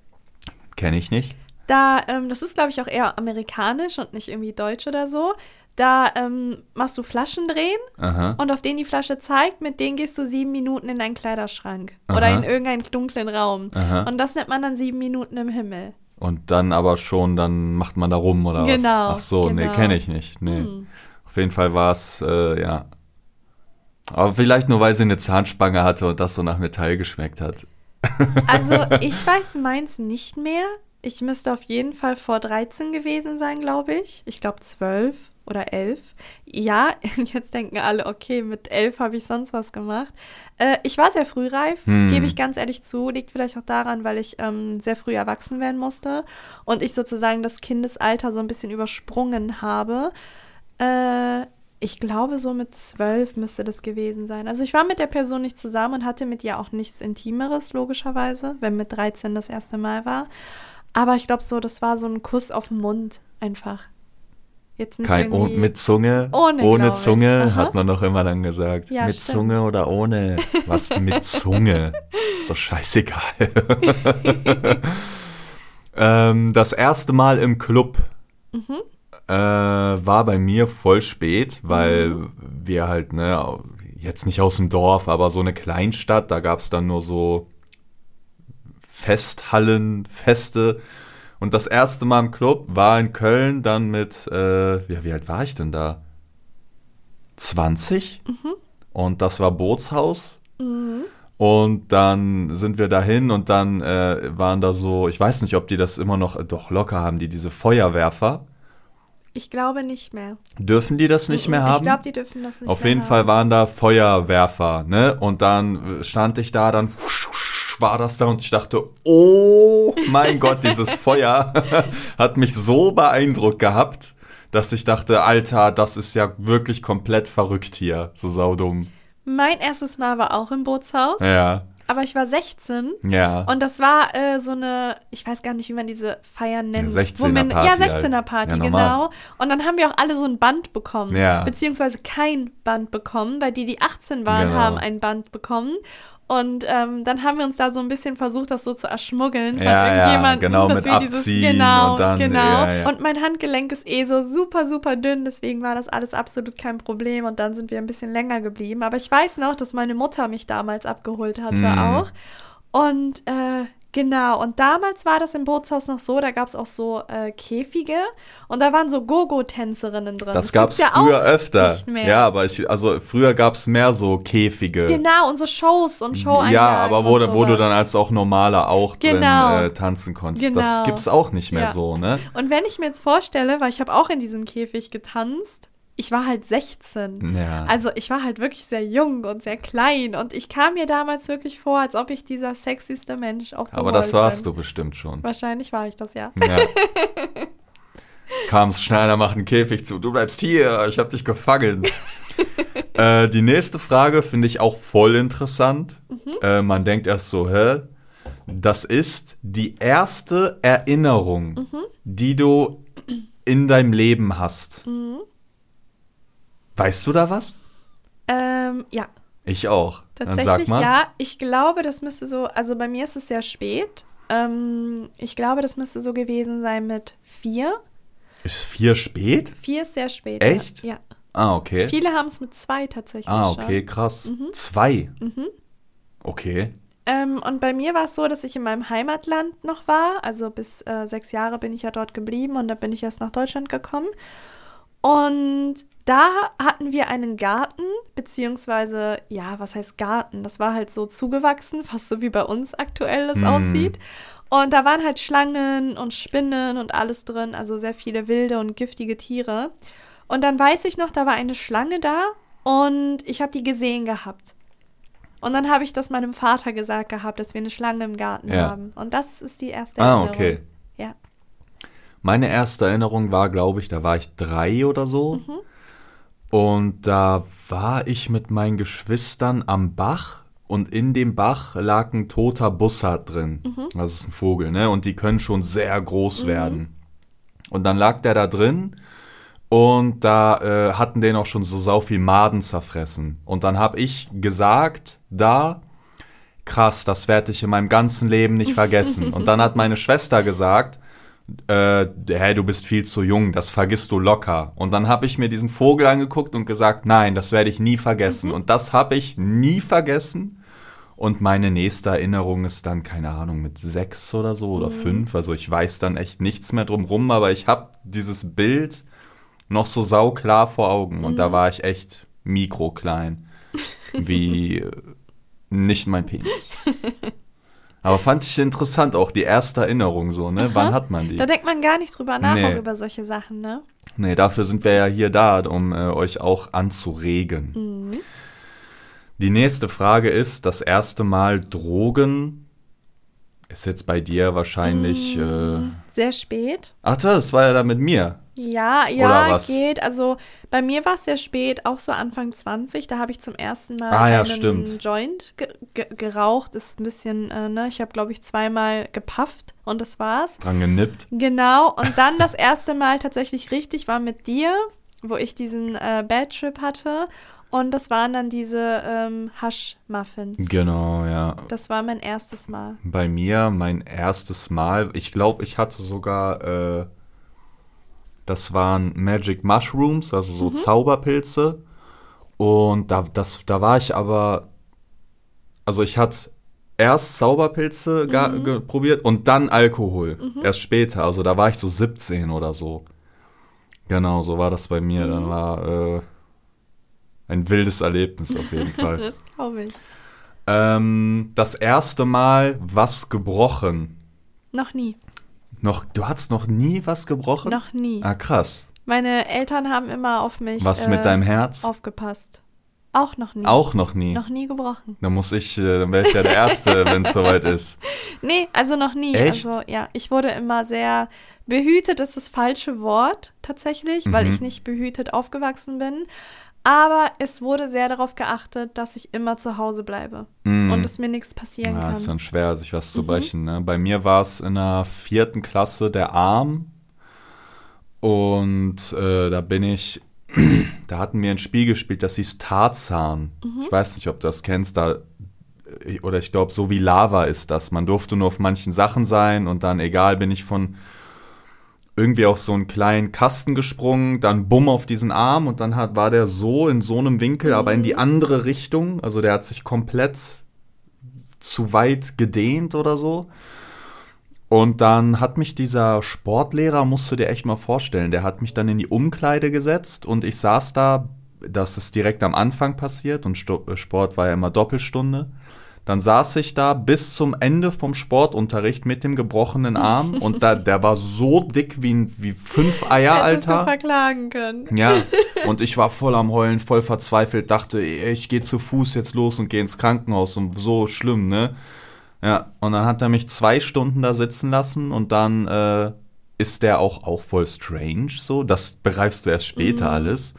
kenne ich nicht. Da, ähm, das ist, glaube ich, auch eher amerikanisch und nicht irgendwie deutsch oder so. Da ähm, machst du Flaschen drehen Aha. und auf denen die Flasche zeigt, mit denen gehst du sieben Minuten in deinen Kleiderschrank oder Aha. in irgendeinen dunklen Raum. Aha. Und das nennt man dann sieben Minuten im Himmel. Und dann aber schon, dann macht man da rum oder Genau, was? Ach so, nee, genau. kenne ich nicht. Nee. Hm. Auf jeden Fall war es, äh, ja. Aber vielleicht nur, weil sie eine Zahnspange hatte und das so nach Metall geschmeckt hat. [LAUGHS] Also ich weiß meins nicht mehr. Ich müsste auf jeden Fall vor 13 gewesen sein, glaube ich. Ich glaube 12 oder 11. Ja, [LAUGHS] jetzt denken alle, okay, mit 11 habe ich sonst was gemacht. Äh, ich war sehr frühreif, Hm. gebe ich ganz ehrlich zu. Liegt vielleicht auch daran, weil ich ähm, sehr früh erwachsen werden musste und ich sozusagen das Kindesalter so ein bisschen übersprungen habe. Äh, ich glaube, so mit 12 müsste das gewesen sein. Also ich war mit der Person nicht zusammen und hatte mit ihr auch nichts Intimeres, logischerweise, wenn mit 13 das erste Mal war. Aber ich glaube so, das war so ein Kuss auf den Mund einfach. Jetzt nicht Kein oh, mit Zunge, Ohne, ich. Zunge, Aha. hat man doch immer dann gesagt. Ja, mit stimmt. Zunge oder ohne? Was [LAUGHS] mit Zunge? Ist doch scheißegal. [LAUGHS] ähm, das erste Mal im Club Mhm. äh, war bei mir voll spät, weil wir halt, ne, jetzt nicht aus dem Dorf, aber so eine Kleinstadt, da gab es dann nur so Festhallen, Feste. Und das erste Mal im Club war in Köln dann mit, äh, ja, wie alt war ich denn da? 20? Und das war Bootshaus. Mhm. Und dann sind wir dahin und dann äh, waren da so, ich weiß nicht, ob die das immer noch, doch locker haben, die diese Feuerwerfer. Ich glaube nicht mehr. Dürfen die das nicht mehr ich haben? glaube, die dürfen das nicht Auf mehr jeden haben. Fall waren da Feuerwerfer, ne? Und dann stand ich da, dann war das da und ich dachte, oh mein Gott, dieses [LAUGHS] Feuer [LAUGHS] hat mich so beeindruckt gehabt, dass ich dachte, Alter, das ist ja wirklich komplett verrückt hier, so saudumm. Mein erstes Mal war auch im Bootshaus, Ja, aber ich war 16 ja. Und das war äh, so eine, ich weiß gar nicht, wie man diese Feiern nennt. Ja, 16er wo man- Party Ja, halt. 16er Party, Ja, genau. Und dann haben wir auch alle so ein Band bekommen. Ja. Beziehungsweise kein Band bekommen, weil die, die 18 waren, Genau. haben ein Band bekommen. Und ähm, dann haben wir uns da so ein bisschen versucht, das so zu erschmuggeln von Ja, ja, irgendjemandem, genau, dass mit wir dieses genau, und dann, genau. ja, ja. Und mein Handgelenk ist eh so super, super dünn, deswegen war das alles absolut kein Problem. Und dann sind wir ein bisschen länger geblieben. Aber ich weiß noch, dass meine Mutter mich damals abgeholt hatte Mhm. auch. Und äh, genau, und damals war das im Bootshaus noch so, da gab es auch so äh, Käfige und da waren so Gogo-Tänzerinnen drin. Das gab's gibt's früher auch öfter. nicht mehr. Ja, aber ich, also früher gab's mehr so Käfige. Genau, und so Shows und Show Ja, aber wo, wo du dann als auch normaler auch Genau. drin äh, tanzen konntest. Das Genau. gibt's auch nicht mehr Ja. so, ne? Und wenn ich mir jetzt vorstelle, weil ich habe auch in diesem Käfig getanzt, ich war halt 16. Ja. Also ich war halt wirklich sehr jung und sehr klein und ich kam mir damals wirklich vor, als ob ich dieser sexyste Mensch auf der aber das World warst bin. du bestimmt schon. Wahrscheinlich war ich das, ja. Ja. [LAUGHS] Kam's, Schneider macht einen Käfig zu. Du bleibst hier, ich hab dich gefangen. [LAUGHS] äh, die nächste Frage finde ich auch voll interessant. Äh, man denkt erst so, hä? Das ist die erste Erinnerung, die du in deinem Leben hast. Weißt du da was? Ähm, ja, Ich auch. Dann tatsächlich sag mal. ja. Ich glaube, das müsste so, also bei mir ist es sehr spät. Ähm, ich glaube, das müsste so gewesen sein mit vier. Ist vier spät? Vier ist sehr spät. Echt? Ja. Ah, okay. Viele haben es mit zwei tatsächlich ah, schon. okay, krass. Zwei. Mhm. Okay. Ähm, und bei mir war es so, dass ich in meinem Heimatland noch war. Also bis äh, sechs Jahre bin ich ja dort geblieben und dann bin ich erst nach Deutschland gekommen. Und da hatten wir einen Garten, beziehungsweise, ja, was heißt Garten? Das war halt so zugewachsen, fast so wie bei uns aktuell das Mhm. aussieht. Und da waren halt Schlangen und Spinnen und alles drin, also sehr viele wilde und giftige Tiere. Und dann weiß ich noch, da war eine Schlange da und ich habe die gesehen gehabt. Und dann habe ich das meinem Vater gesagt gehabt, dass wir eine Schlange im Garten Ja. haben. Und das ist die erste Ah, Erinnerung. okay. Meine erste Erinnerung war, glaube ich, da war ich drei oder so. Und da war ich mit meinen Geschwistern am Bach und in dem Bach lag ein toter Bussard drin. Das ist ein Vogel, ne? Und die können schon sehr groß werden. Und dann lag der da drin und da äh, hatten den auch schon so sau viel Maden zerfressen. Und dann habe ich gesagt, da, krass, das werde ich in meinem ganzen Leben nicht vergessen. [LAUGHS] Und dann hat meine Schwester gesagt, äh, hey, du bist viel zu jung, das vergisst du locker. Und dann habe ich mir diesen Vogel angeguckt und gesagt, nein, das werde ich nie vergessen. Und das habe ich nie vergessen. Und meine nächste Erinnerung ist dann, keine Ahnung, mit sechs oder so oder fünf. Also ich weiß dann echt nichts mehr drum rum, aber ich habe dieses Bild noch so sauklar vor Augen. Und da war ich echt mikroklein. Wie [LAUGHS] nicht mein Penis. [LAUGHS] Aber fand ich interessant auch, die erste Erinnerung so, ne? Wann hat man die? Da denkt man gar nicht drüber nach, Nee. auch über solche Sachen, ne? Nee, dafür sind wir ja hier da, um äh, euch auch anzuregen. Mhm. Die nächste Frage ist, das erste Mal Drogen ist jetzt bei dir wahrscheinlich... Äh, Sehr spät. ach, das war ja da mit mir. Ja, ja, geht. Also bei mir war es sehr spät, auch so Anfang 20. Da habe ich zum ersten Mal Ah, ja, einen stimmt. Joint ge ge geraucht. Ist ein bisschen, äh, ne? Ich habe, glaube ich, zweimal gepafft und das war's. Dran genippt. Genau. Und [LAUGHS] dann das erste Mal tatsächlich richtig war mit dir, wo ich diesen äh, Bad Trip hatte. Und das waren dann diese ähm, Hash-Muffins. Genau, ja. Das war mein erstes Mal. Bei mir mein erstes Mal, ich glaube, ich hatte sogar, äh, das waren Magic Mushrooms, also so Zauberpilze. Und da, das, da war ich aber, also ich hatte erst Zauberpilze ge- probiert und dann Alkohol. Erst später, also da war ich so 17 oder so. Genau, so war das bei mir. Dann war äh, ein wildes Erlebnis auf jeden [LAUGHS] Fall. Das glaube ich. Ähm, das erste Mal was gebrochen. Noch nie. Noch, du hast noch nie was gebrochen? Noch nie. Ah, krass. Meine Eltern haben immer auf mich Was äh, mit deinem Herz? aufgepasst. Auch noch nie. Auch noch nie. Noch nie gebrochen. Dann muss ich, äh, dann wäre ich ja der Erste, [LAUGHS] wenn es soweit ist. Nee, also noch nie. Echt? Also ja, ich wurde immer sehr behütet, ist das falsche Wort tatsächlich, weil Mhm. ich nicht behütet aufgewachsen bin. Aber es wurde sehr darauf geachtet, dass ich immer zu Hause bleibe Mm. und es mir nichts passieren Ja, ist kann. dann schwer, sich was Mhm. zu brechen. Ne? Bei mir war es in der vierten Klasse der Arm. Und äh, da bin ich, [CLEARS THROAT] da hatten wir ein Spiel gespielt, das hieß Tarzan. Mhm. Ich weiß nicht, ob du das kennst. Da, oder ich glaube, so wie Lava ist das. Man durfte nur auf manchen Sachen sein und dann, egal, bin ich von irgendwie auf so einen kleinen Kasten gesprungen, dann bumm auf diesen Arm und dann hat, war der so in so einem Winkel, aber in die andere Richtung. Also der hat sich komplett zu weit gedehnt oder so. Und dann hat mich dieser Sportlehrer, musst du dir echt mal vorstellen, der hat mich dann in die Umkleide gesetzt und ich saß da, das ist direkt am Anfang passiert und Sport war ja immer Doppelstunde. Dann saß ich da bis zum Ende vom Sportunterricht mit dem gebrochenen Arm [LAUGHS] und da, der war so dick wie, ein- wie fünf Eier, Hättest du Alter. verklagen können. Ja, [LAUGHS] und ich war voll am Heulen, voll verzweifelt, dachte, ich gehe zu Fuß jetzt los und gehe ins Krankenhaus und so schlimm, ne? Ja, und dann hat er mich zwei Stunden da sitzen lassen und dann äh, ist der auch, auch voll strange, so, das begreifst du erst später alles.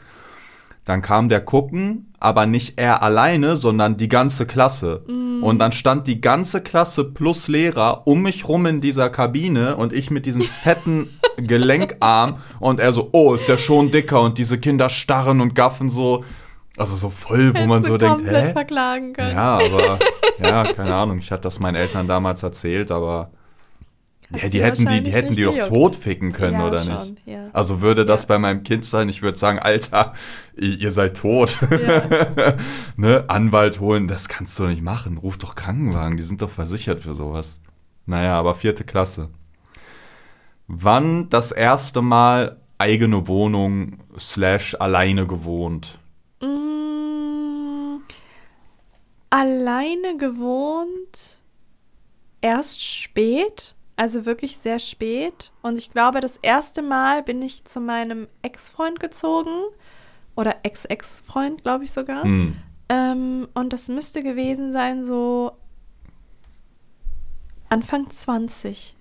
Dann kam der gucken, aber nicht er alleine, sondern die ganze Klasse. Und dann stand die ganze Klasse plus Lehrer um mich rum in dieser Kabine und ich mit diesem fetten [LAUGHS] Gelenkarm und er so, oh, ist ja schon dicker und diese Kinder starren und gaffen so. Also so voll, wo man Hättest so du denkt, hä? verklagen können. Ja, aber, ja, keine Ahnung. Ich hatte das meinen Eltern damals erzählt, aber ja, die hätten die, die hätten die doch totficken können, Ja, oder schon, nicht? ja. Also würde das Ja. bei meinem Kind sein, ich würde sagen, Alter, ihr, seid tot. [LAUGHS] Ne? Anwalt holen, das kannst du nicht machen. Ruf doch Krankenwagen, die sind doch versichert für sowas. Naja, aber vierte Klasse. Wann das erste Mal eigene Wohnung slash alleine gewohnt? Mm, alleine gewohnt erst spät, also wirklich sehr spät. Und ich glaube, das erste Mal bin ich zu meinem Ex-Freund gezogen. Oder Ex-Ex-Freund, glaube ich sogar. Hm. Ähm, und das müsste gewesen sein so Anfang 20.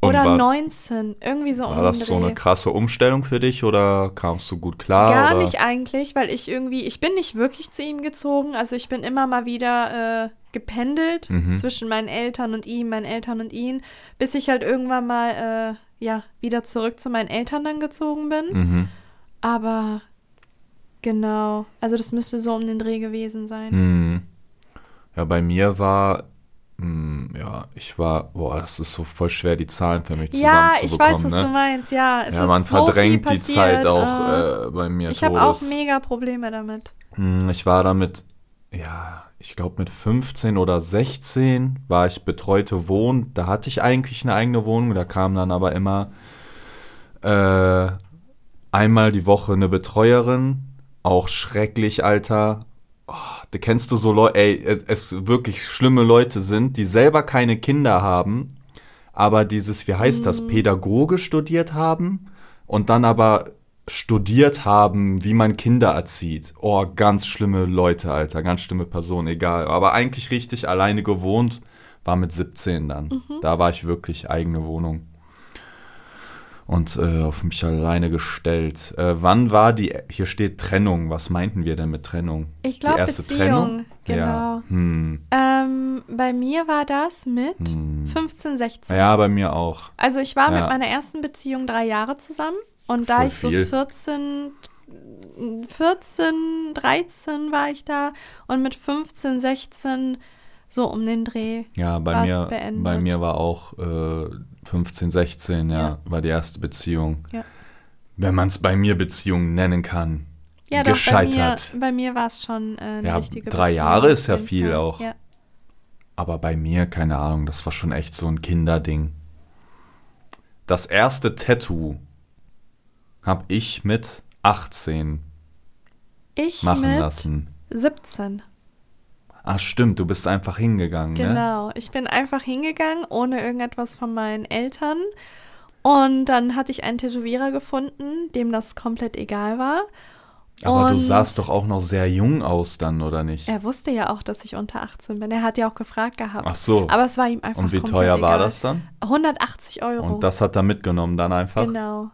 Und oder war, 19. Irgendwie so war das so eine krasse Umstellung für dich oder kamst du gut klar? Gar oder? nicht eigentlich, weil ich irgendwie, ich bin nicht wirklich zu ihm gezogen. Also ich bin immer mal wieder äh, gependelt Mhm. zwischen meinen Eltern und ihm, meinen Eltern und ihn, bis ich halt irgendwann mal, äh, ja, wieder zurück zu meinen Eltern dann gezogen bin. Mhm. Aber genau, also das müsste so um den Dreh gewesen sein. Hm. Ja, bei mir war, hm, ja, ich war, boah, das ist so voll schwer, die Zahlen für mich Ja, ich zusammenzubekommen. weiß, was ne? du meinst, ja. Es ja, ist man so verdrängt die Zeit auch äh, äh, bei mir. ich habe auch mega Probleme damit. Hm, Ich war damit, ja, ich glaube mit 15 oder 16 war ich betreute Wohnen. Da hatte ich eigentlich eine eigene Wohnung. Da kam dann aber immer äh, einmal die Woche eine Betreuerin. Auch schrecklich, Alter. Oh, da kennst du so Leute, ey, es, es wirklich schlimme Leute sind, die selber keine Kinder haben, aber dieses, wie heißt das, Pädagoge studiert haben und dann aber studiert haben, wie man Kinder erzieht. Oh, ganz schlimme Leute, Alter, ganz schlimme Personen, egal. Aber eigentlich richtig alleine gewohnt, war mit 17 dann. Da war ich wirklich eigene Wohnung. Und äh, auf mich alleine gestellt. Äh, wann war die, hier steht Trennung, was meinten wir denn mit Trennung? Ich glaube Die erste Beziehung, Trennung? genau. Ja. Hm. Ähm, bei mir war das mit Hm. 15, 16. Ja, bei mir auch. Also ich war Ja. mit meiner ersten Beziehung drei Jahre zusammen und da Voll ich so viel. 14, 14, 13 war ich da und mit 15, 16 so um den Dreh. Ja, bei mir, beendet. bei mir war auch äh, 15, 16, ja, Ja. war die erste Beziehung. Ja. Wenn man es bei mir Beziehung nennen kann. Ja, doch, Gescheitert. bei mir, mir war es schon äh, eine Ja, richtige drei Beziehung Jahre ist ja viel Fall. auch. Ja. Aber bei mir, keine Ahnung, das war schon echt so ein Kinderding. Das erste Tattoo habe ich mit 18 Ich machen mit lassen. 17. Ah, stimmt, du bist einfach hingegangen, ne? Genau. Ich bin einfach hingegangen, ohne irgendetwas von meinen Eltern. Und dann hatte ich einen Tätowierer gefunden, dem das komplett egal war. Aber du Und sahst doch auch noch sehr jung aus dann, oder nicht? Er wusste ja auch, dass ich unter 18 bin. Er hat ja auch gefragt gehabt. Ach so. Aber es war ihm einfach Und wie teuer war egal. das dann? 180 Euro. Und das hat er mitgenommen dann einfach? Genau.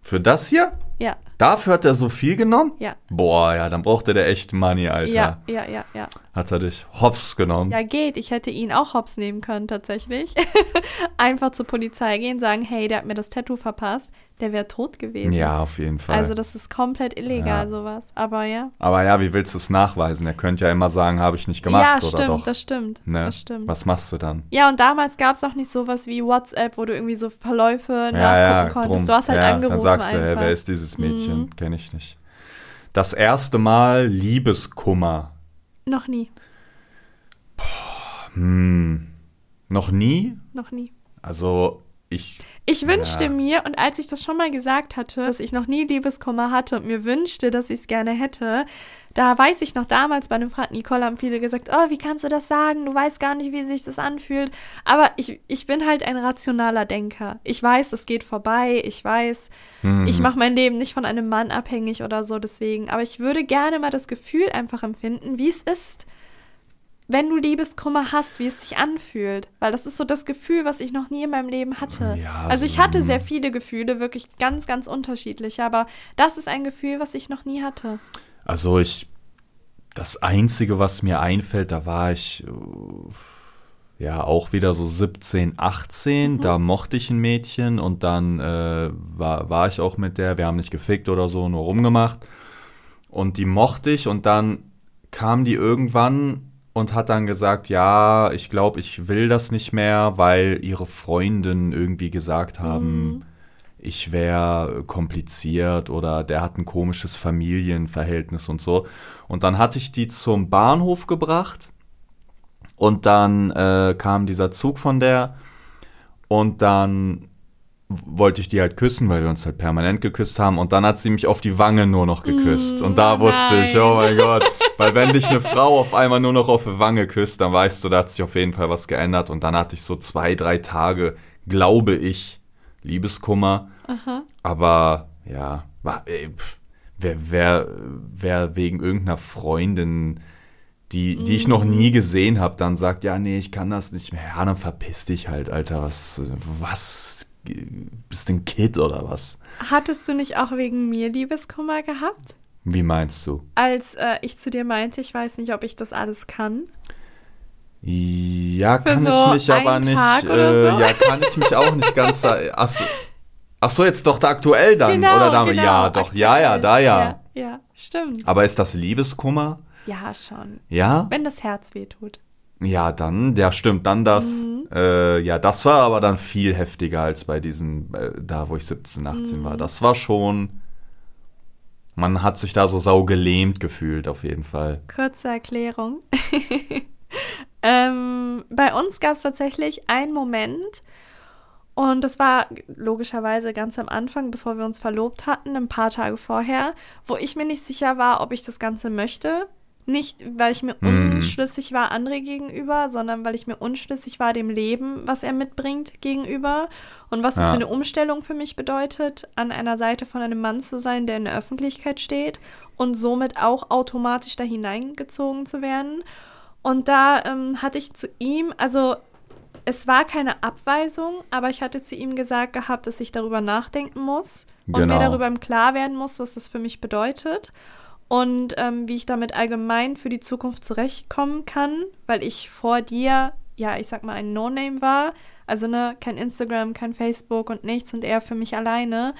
Für das hier? Ja. Dafür hat er so viel genommen? Ja. Boah, ja, dann brauchte der echt Money, Alter. Ja, ja, ja, ja. Hat er dich hops genommen? Ja, geht. Ich hätte ihn auch hops nehmen können, tatsächlich. [LAUGHS] Einfach zur Polizei gehen, sagen, hey, der hat mir das Tattoo verpasst. Der wäre tot gewesen. Ja, auf jeden Fall. Also das ist komplett illegal, Ja. sowas. Aber ja. Aber ja, wie willst du es nachweisen? Er könnte ja immer sagen, habe ich nicht gemacht ja, oder stimmt, doch. das stimmt. ne? Das stimmt. Was machst du dann? Ja, und damals gab es auch nicht sowas wie WhatsApp, wo du irgendwie so Verläufe ja, nachgucken ja, konntest. drum. Du hast halt ja, angerufen Dann sagst du, hey, einfach. wer ist dieses Mädchen? Mhm. Kenne ich nicht. Das erste Mal Liebeskummer. Noch nie. Hm. Noch nie? Noch nie. Also, ich. Ich wünschte Ja. mir, und als ich das schon mal gesagt hatte, dass ich noch nie Liebeskummer hatte und mir wünschte, dass ich es gerne hätte, da weiß ich noch damals bei einem Freund Nicole haben viele gesagt, oh, wie kannst du das sagen? Du weißt gar nicht, wie sich das anfühlt. Aber ich, ich bin halt ein rationaler Denker. Ich weiß, es geht vorbei. Ich weiß, Hm. ich mache mein Leben nicht von einem Mann abhängig oder so deswegen. Aber ich würde gerne mal das Gefühl einfach empfinden, wie es ist, wenn du Liebeskummer hast, wie es sich anfühlt. Weil das ist so das Gefühl, was ich noch nie in meinem Leben hatte. Ja, also ich so, hatte hm. sehr viele Gefühle, wirklich ganz, ganz unterschiedliche. Aber das ist ein Gefühl, was ich noch nie hatte. Also ich, das Einzige, was mir einfällt, da war ich äh, ja auch wieder so 17, 18, Mhm. da mochte ich ein Mädchen und dann äh, war, war ich auch mit der, wir haben nicht gefickt oder so, nur rumgemacht und die mochte ich und dann kam die irgendwann und hat dann gesagt, ja, ich glaube, ich will das nicht mehr, weil ihre Freundinnen irgendwie gesagt haben, Mhm. ich wäre kompliziert oder der hat ein komisches Familienverhältnis und so. Und dann hatte ich die zum Bahnhof gebracht und dann äh, kam dieser Zug von der und dann wollte ich die halt küssen, weil wir uns halt permanent geküsst haben und dann hat sie mich auf die Wange nur noch geküsst Mm, und da wusste ich, nein. oh mein Gott, [LAUGHS] weil wenn dich eine Frau auf einmal nur noch auf die Wange küsst, dann weißt du, da hat sich auf jeden Fall was geändert und dann hatte ich so zwei, drei Tage, glaube ich, Liebeskummer, Aha. aber ja, war, ey, pf, wer, wer, wer wegen irgendeiner Freundin, die, die ich noch nie gesehen habe, dann sagt, ja, nee, ich kann das nicht mehr. Ja, dann verpiss dich halt, Alter. Was, was, bist du ein Kid oder was? Hattest du nicht auch wegen mir Liebeskummer gehabt? Wie meinst du? Als äh, ich zu dir meinte, ich weiß nicht, ob ich das alles kann. Ja, kann so ich mich aber nicht. Äh, so? ja, kann ich mich auch nicht ganz. sa- [LAUGHS] Ach so, jetzt doch da aktuell dann, genau, oder damals? genau, ja, doch, ja, ja, aktuell. da ja. Ja, ja, stimmt. Aber ist das Liebeskummer? Ja, schon. Ja? Wenn das Herz wehtut. Ja, dann, ja, stimmt, dann das. Mhm. Äh, ja, das war aber dann viel heftiger als bei diesen, äh, da wo ich 17, 18 Mhm. war. Das war schon. Man hat sich da so saugelähmt gefühlt, auf jeden Fall. Kurze Erklärung. [LAUGHS] ähm, bei uns gab es tatsächlich einen Moment, und das war logischerweise ganz am Anfang, bevor wir uns verlobt hatten, ein paar Tage vorher, wo ich mir nicht sicher war, ob ich das Ganze möchte. Nicht, weil ich mir Mhm. unschlüssig war André gegenüber, sondern weil ich mir unschlüssig war dem Leben, was er mitbringt gegenüber und was es Ja. für eine Umstellung für mich bedeutet, an einer Seite von einem Mann zu sein, der in der Öffentlichkeit steht und somit auch automatisch da hineingezogen zu werden. Und da ähm, hatte ich zu ihm, also es war keine Abweisung, aber ich hatte zu ihm gesagt gehabt, dass ich darüber nachdenken muss und Genau. mir darüber im Klar werden muss, was das für mich bedeutet und ähm, wie ich damit allgemein für die Zukunft zurechtkommen kann, weil ich vor dir, ja, ich sag mal, ein No-Name war. Also, ne, kein Instagram, kein Facebook und nichts und er für mich alleine.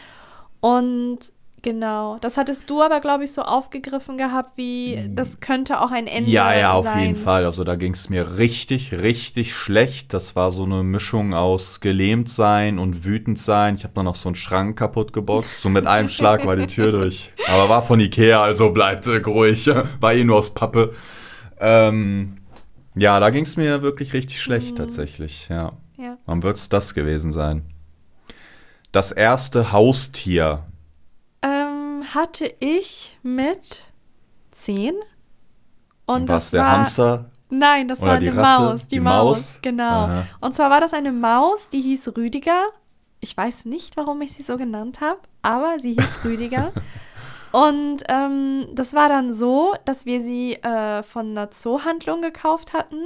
Und genau, das hattest du aber, glaube ich, so aufgegriffen gehabt, wie das könnte auch ein Ende Ja, ja, auf sein. jeden Fall. Also da ging es mir richtig, richtig schlecht. Das war so eine Mischung aus gelähmt sein und wütend sein. Ich habe dann noch so einen Schrank kaputt geboxt. So mit einem Schlag war die Tür [LAUGHS] durch. Aber war von Ikea, also bleibt äh, ruhig. [LAUGHS] War eh nur aus Pappe. Ähm, ja, da ging es mir wirklich richtig schlecht tatsächlich. Ja. Ja. Wann wird es das gewesen sein? Das erste Haustier. Hatte ich mit zehn. Und Was, das der war, Hamster? Nein, das Oder war die eine Ratte? Maus. Die, Die Maus, Maus? genau. Aha. Und zwar war das eine Maus, die hieß Rüdiger. Ich weiß nicht, warum ich sie so genannt habe, aber sie hieß [LAUGHS] Rüdiger. Und ähm, das war dann so, dass wir sie äh, von einer Zoohandlung gekauft hatten.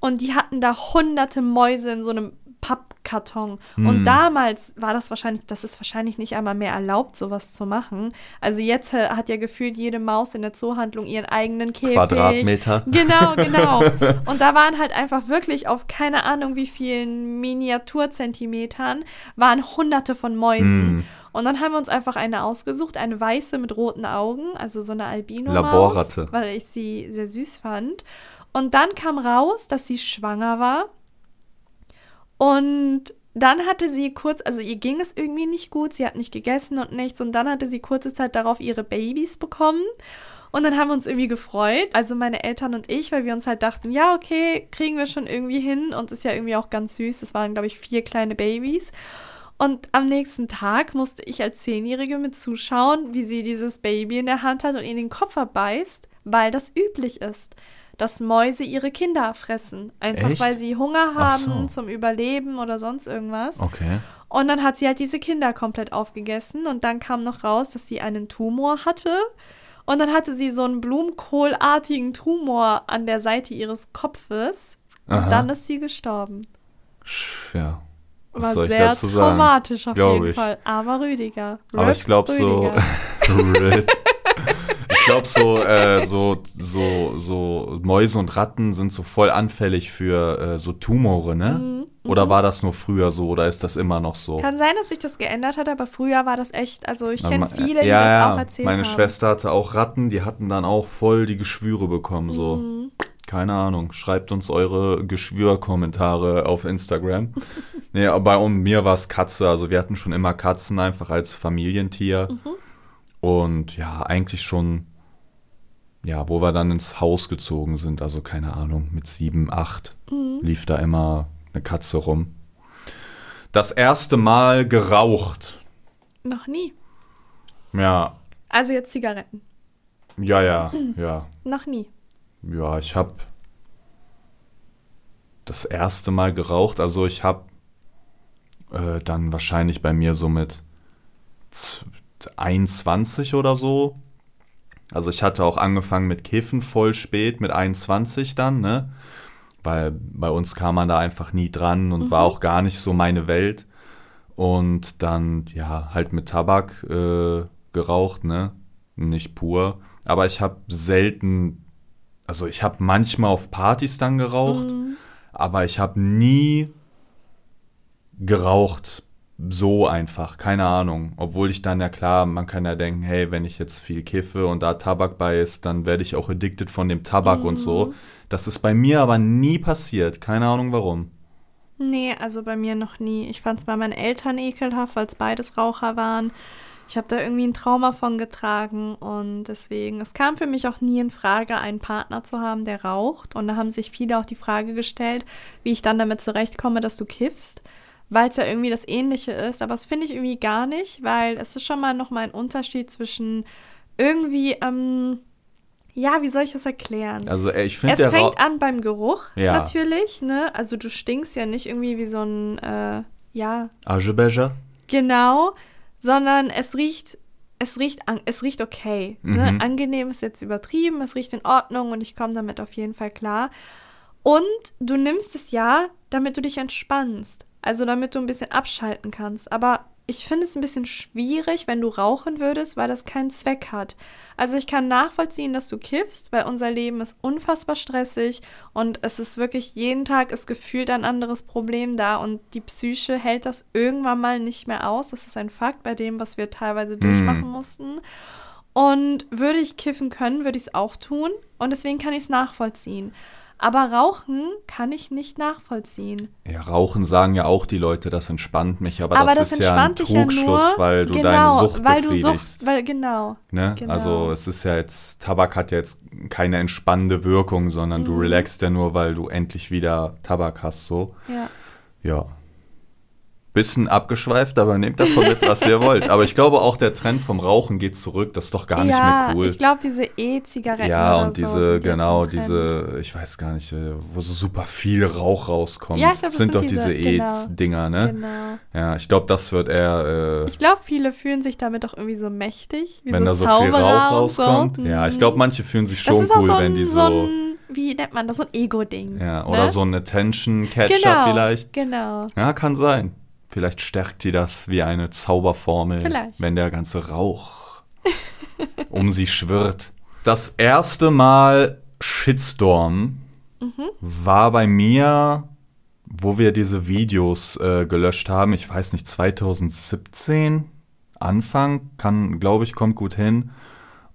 Und die hatten da hunderte Mäuse in so einem Pappkarton. Und Hm. damals war das wahrscheinlich, das ist wahrscheinlich nicht einmal mehr erlaubt, sowas zu machen. Also jetzt äh, hat ja gefühlt jede Maus in der Zoohandlung ihren eigenen Käfig. Quadratmeter. Genau, genau. [LAUGHS] Und da waren halt einfach wirklich auf keine Ahnung wie vielen Miniaturzentimetern waren hunderte von Mäusen. Mm. Und dann haben wir uns einfach eine ausgesucht, eine weiße mit roten Augen, also so eine Albino-Maus, weil ich sie sehr süß fand. Und dann kam raus, dass sie schwanger war. Und dann hatte sie kurz, also ihr ging es irgendwie nicht gut, sie hat nicht gegessen und nichts. Und dann hatte sie kurze Zeit darauf ihre Babys bekommen. Und dann haben wir uns irgendwie gefreut, also meine Eltern und ich, weil wir uns halt dachten, ja, okay, kriegen wir schon irgendwie hin. Und ist ja irgendwie auch ganz süß. Das waren, glaube ich, vier kleine Babys. Und am nächsten Tag musste ich als Zehnjährige mit zuschauen, wie sie dieses Baby in der Hand hat und in den Kopf verbeißt, weil das üblich ist, dass Mäuse ihre Kinder fressen. Einfach Echt? weil sie Hunger Ach so. haben zum Überleben oder sonst irgendwas. Okay. Und dann hat sie halt diese Kinder komplett aufgegessen und dann kam noch raus, dass sie einen Tumor hatte. Und dann hatte sie so einen Blumenkohlartigen Tumor an der Seite ihres Kopfes. Und Aha. dann ist sie gestorben. Ja. Was War soll ich sehr traumatisch auf jeden ich. Fall. Aber Rüdiger. Aber Rip ich glaube so. [LAUGHS] Glaube so, äh, so, so, so Mäuse und Ratten sind so voll anfällig für äh, so Tumore, ne? Mhm, Oder war das nur früher so oder ist das immer noch so? Kann sein, dass sich das geändert hat, aber früher war das echt, also ich kenne viele, die ja, das ja. auch erzählt Meine haben. Schwester hatte auch Ratten, die hatten dann auch voll die Geschwüre bekommen, so. Mhm. Keine Ahnung. Schreibt uns eure Geschwürkommentare auf Instagram. [LAUGHS] nee, aber bei mir war es Katze. Also wir hatten schon immer Katzen einfach als Familientier. Mhm. Und ja, eigentlich schon, ja, wo wir dann ins Haus gezogen sind, also keine Ahnung, mit sieben, acht, Mhm. lief da immer eine Katze rum. Das erste Mal geraucht. Noch nie. Ja, Also jetzt Zigaretten. ja, ja, [CLEARS THROAT] ja. Noch nie. Ja, ich habe das erste Mal geraucht. Also ich habe äh, dann wahrscheinlich bei mir so mit z- 21 oder so. Also ich hatte auch angefangen mit Kiffen voll spät, mit 21 dann, ne? Weil bei uns kam man da einfach nie dran und mhm. war auch gar nicht so meine Welt. Und dann, ja, halt mit Tabak äh, geraucht, ne? Nicht pur. Aber ich habe selten, also ich habe manchmal auf Partys dann geraucht, mhm. aber ich habe nie geraucht so einfach, keine Ahnung. Obwohl ich dann ja klar, man kann ja denken, hey, wenn ich jetzt viel kiffe und da Tabak bei ist, dann werde ich auch addicted von dem Tabak mhm. und so. Mhm. Das ist bei mir aber nie passiert, keine Ahnung warum. Nee, also bei mir noch nie. Ich fand es bei meinen Eltern ekelhaft, weil es beides Raucher waren. Ich habe da irgendwie ein Trauma von getragen und deswegen, es kam für mich auch nie in Frage, einen Partner zu haben, der raucht. Und da haben sich viele auch die Frage gestellt, wie ich dann damit zurechtkomme, dass du kiffst weil es ja irgendwie das Ähnliche ist. Aber das finde ich irgendwie gar nicht, weil es ist schon mal nochmal ein Unterschied zwischen irgendwie, ähm, ja, wie soll ich das erklären? Also ich finde, es fängt an beim Geruch ja. natürlich, ne? Also du stinkst ja nicht irgendwie wie so ein, äh, ja. Agebeger. Genau, sondern es riecht es riecht, es riecht okay. Ne? Mhm. Angenehm ist jetzt übertrieben, es riecht in Ordnung und ich komme damit auf jeden Fall klar. Und du nimmst es ja, damit du dich entspannst. Also damit du ein bisschen abschalten kannst. Aber ich finde es ein bisschen schwierig, wenn du rauchen würdest, weil das keinen Zweck hat. Also ich kann nachvollziehen, dass du kiffst, weil unser Leben ist unfassbar stressig und es ist wirklich jeden Tag ist gefühlt ein anderes Problem da und die Psyche hält das irgendwann mal nicht mehr aus. Das ist ein Fakt bei dem, was wir teilweise durchmachen mm. mussten. Und würde ich kiffen können, würde ich es auch tun und deswegen kann ich es nachvollziehen. Aber Rauchen kann ich nicht nachvollziehen. Ja, Rauchen sagen ja auch die Leute, das entspannt mich, aber, aber das, das, ist ja ein Trugschluss, ja nur, weil du genau, deine Sucht weil befriedigst. Du Sucht, weil, genau, ne? genau. Also es ist ja jetzt, Tabak hat ja jetzt keine entspannende Wirkung, sondern mhm. du relaxst ja nur, weil du endlich wieder Tabak hast, so. Ja. Ja, bisschen abgeschweift, aber nehmt davon mit, was ihr wollt. Aber ich glaube auch, der Trend vom Rauchen geht zurück. Das ist doch gar ja, nicht mehr cool. Ich glaube, diese E-Zigaretten. Ja, und diese, so genau, diese, ich weiß gar nicht, äh, wo so super viel Rauch rauskommt. Ja, ich glaub, das sind, sind doch diese, diese genau. E-Dinger, ne? Genau. Ja, ich glaube, das wird eher. Äh, ich glaube, viele fühlen sich damit auch irgendwie so mächtig. wenn so da so viel Rauch rauskommt. So. Ja, ich glaube, manche fühlen sich schon cool, so ein, wenn die so. so wie nennt man das? So ein Ego-Ding. Ja, oder ne? so ein Attention-Catcher genau, vielleicht. Genau. Ja, kann sein. Vielleicht stärkt die das wie eine Zauberformel, Vielleicht. wenn der ganze Rauch [LAUGHS] um sie schwirrt. Das erste Mal Shitstorm mhm. war bei mir, wo wir diese Videos äh, gelöscht haben. Ich weiß nicht, 2017, Anfang, kann, glaube ich, kommt gut hin.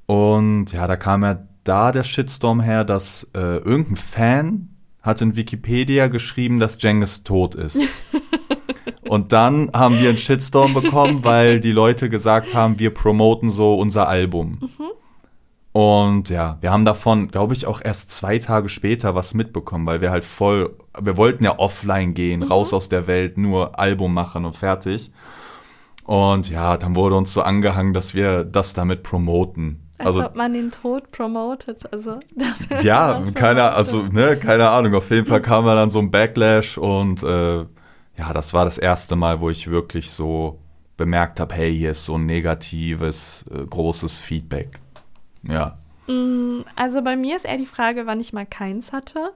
Und ja, da kam ja da der Shitstorm her, dass äh, irgendein Fan hat in Wikipedia geschrieben, dass Jengis tot ist. [LAUGHS] Und dann haben wir einen Shitstorm bekommen, weil die Leute gesagt haben, wir promoten so unser Album. Mhm. Und ja, wir haben davon, glaube ich, auch erst zwei Tage später was mitbekommen, weil wir halt voll, wir wollten ja offline gehen, mhm. raus aus der Welt, nur Album machen und fertig. Und ja, dann wurde uns so angehangen, dass wir das damit promoten. Als also, ob man den Tod promotet. Also, [LAUGHS] ja, keine, also, ne, keine Ahnung. Auf jeden Fall kam dann so ein Backlash und äh, ja, das war das erste Mal, wo ich wirklich so bemerkt habe, hey, hier ist so ein negatives, äh, großes Feedback. Ja. Mm, also bei mir ist eher die Frage, wann ich mal keins hatte.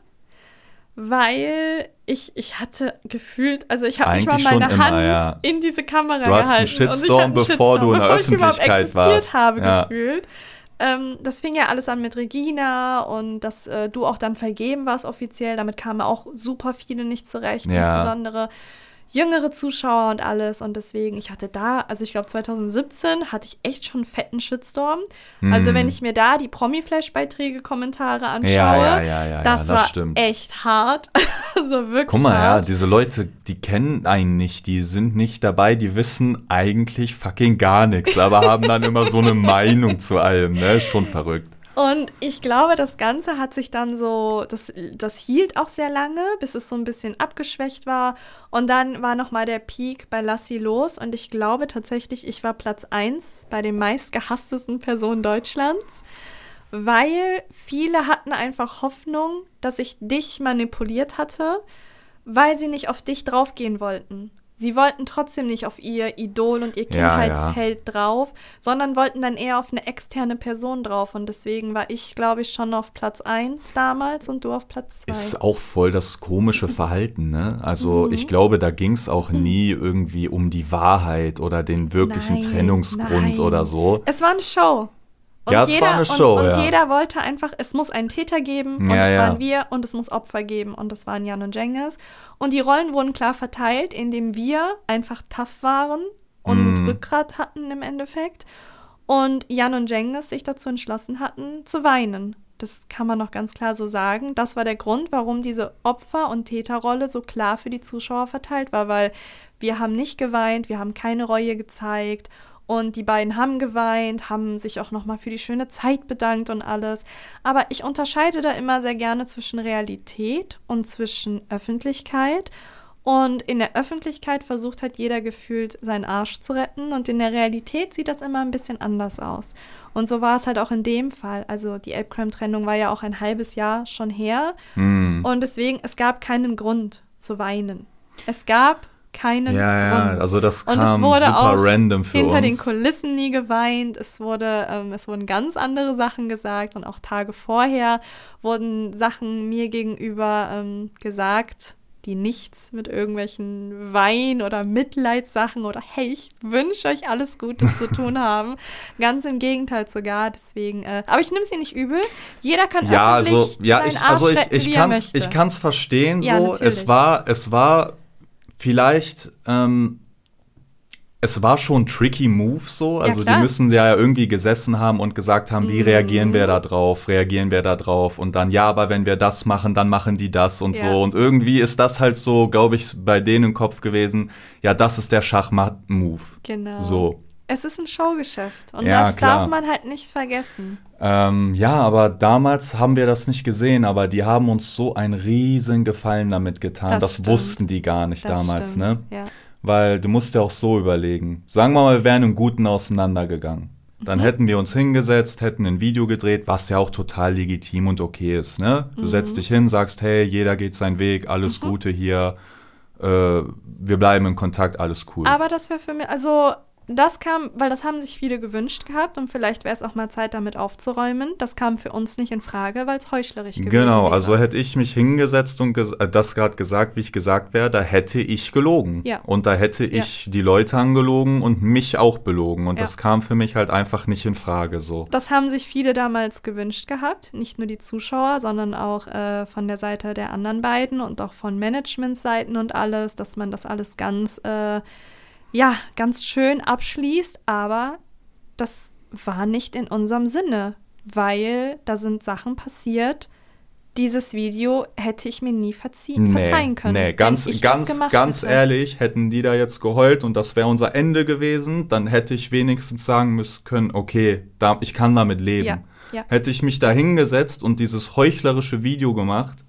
Weil ich, ich hatte gefühlt, also ich habe nicht mal meine immer, Hand ja. in diese Kamera du gehalten. Einen Shitstorm, einen bevor Shitstorm, du in der Öffentlichkeit warst. habe ja. gefühlt. Ähm, das fing ja alles an mit Regina und dass äh, du auch dann vergeben warst offiziell. Damit kamen auch super viele nicht zurecht. Ja. Insbesondere jüngere Zuschauer und alles. Und deswegen, ich hatte da, also ich glaube 2017 hatte ich echt schon einen fetten Shitstorm. Mm. Also wenn ich mir da die Promi-Flash-Beiträge, Kommentare anschaue, ja, ja, ja, das, das war stimmt. echt hart. [LAUGHS] also wirklich Guck mal, hart. ja, diese Leute, die kennen einen nicht, die sind nicht dabei, die wissen eigentlich fucking gar nichts, aber haben dann immer so eine Meinung zu allem, ne? Schon verrückt. Und ich glaube, das Ganze hat sich dann so, das, das hielt auch sehr lange, bis es so ein bisschen abgeschwächt war. Und dann war nochmal der Peak bei Lassie los. Und ich glaube tatsächlich, ich war Platz 1 bei den meistgehasstesten Personen Deutschlands, weil viele hatten einfach Hoffnung, dass ich dich manipuliert hatte, weil sie nicht auf dich draufgehen wollten. Sie wollten trotzdem nicht auf ihr Idol und ihr Ja, Kindheitsheld drauf, sondern wollten dann eher auf eine externe Person drauf. Und deswegen war ich, glaube ich, schon auf Platz 1 damals und du auf Platz 2. Ist auch voll das komische [LAUGHS] Verhalten, ne? Also Mhm. ich glaube, da ging es auch nie irgendwie um die Wahrheit oder den wirklichen Nein, Trennungsgrund nein. oder so. Es war eine Show. Und Ja, es war eine Show, und, und ja. jeder wollte einfach, es muss einen Täter geben und Ja, es waren wir und es muss Opfer geben und das waren Jan und Cengiz. Und die Rollen wurden klar verteilt, indem wir einfach tough waren und Mhm. Rückgrat hatten im Endeffekt und Jan und Cengiz sich dazu entschlossen hatten zu weinen. Das kann man noch ganz klar so sagen. Das war der Grund, warum diese Opfer- und Täterrolle so klar für die Zuschauer verteilt war, weil wir haben nicht geweint, wir haben keine Reue gezeigt und die beiden haben geweint, haben sich auch nochmal für die schöne Zeit bedankt und alles. Aber ich unterscheide da immer sehr gerne zwischen Realität und zwischen Öffentlichkeit. Und in der Öffentlichkeit versucht halt jeder gefühlt seinen Arsch zu retten und in der Realität sieht das immer ein bisschen anders aus. Und so war es halt auch in dem Fall. Also die Apecrime-Trennung war ja auch ein halbes Jahr schon her Hm. und deswegen, es gab keinen Grund zu weinen. Es gab keinen Ja, ja, Grund. also das Und kam es wurde super auch random für hinter den uns. Kulissen nie geweint. Es wurde, ähm, es wurden ganz andere Sachen gesagt und auch Tage vorher wurden Sachen mir gegenüber ähm, gesagt, die nichts mit irgendwelchen Wein- oder Mitleidssachen oder hey, ich wünsche euch alles Gute zu [LAUGHS] tun haben. Ganz im Gegenteil sogar. Deswegen, äh, aber ich nehme sie nicht übel. Jeder kann Ja, öffentlich also, ja, ich, also ich, ich ich kann's verstehen. Ja, so. natürlich. Es war, es war vielleicht, ähm, es war schon ein tricky Move so. Also die klar. müssen ja irgendwie gesessen haben und gesagt haben, wie Mhm. reagieren wir da drauf, reagieren wir da drauf und dann, ja, aber wenn wir das machen, dann machen die das und Ja. so. Und irgendwie ist das halt so, glaube ich, bei denen im Kopf gewesen, ja, das ist der Schachmatt-Move. Genau. So. Es ist ein Showgeschäft und Ja, das klar. darf man halt nicht vergessen. Ähm, ja, aber damals haben wir das nicht gesehen, aber die haben uns so einen riesen Gefallen damit getan. Das Das, wussten die gar nicht Das damals, stimmt, ne? Ja. Weil du musst ja auch so überlegen. Sagen wir mal, wir wären im Guten auseinandergegangen. Dann Mhm. hätten wir uns hingesetzt, hätten ein Video gedreht, was ja auch total legitim und okay ist, ne? Du Mhm. setzt dich hin, sagst, hey, jeder geht seinen Weg, alles Gute hier, äh, wir bleiben in Kontakt, alles cool. Aber das wäre für mich, also das kam, weil das haben sich viele gewünscht gehabt und vielleicht wäre es auch mal Zeit, damit aufzuräumen. Das kam für uns nicht in Frage, weil es heuchlerisch gewesen Genau, wäre. also hätte ich mich hingesetzt und ges äh, das gerade gesagt, wie ich gesagt wäre, da hätte ich gelogen. Ja. Und da hätte ich die Leute angelogen und mich auch belogen. Und Ja. das kam für mich halt einfach nicht in Frage so. Das haben sich viele damals gewünscht gehabt, nicht nur die Zuschauer, sondern auch äh, von der Seite der anderen beiden und auch von Managementseiten und alles, dass man das alles ganz, äh, ja, ganz schön abschließt. Aber das war nicht in unserem Sinne, weil da sind Sachen passiert. Dieses Video hätte ich mir nie verziehen, verzeihen können. nee, ganz, ganz, ganz hätte. ehrlich, hätten die da jetzt geheult und das wäre unser Ende gewesen, dann hätte ich wenigstens sagen müssen können, okay, da, ich kann damit leben. Ja, ja. Hätte ich mich da hingesetzt und dieses heuchlerische Video gemacht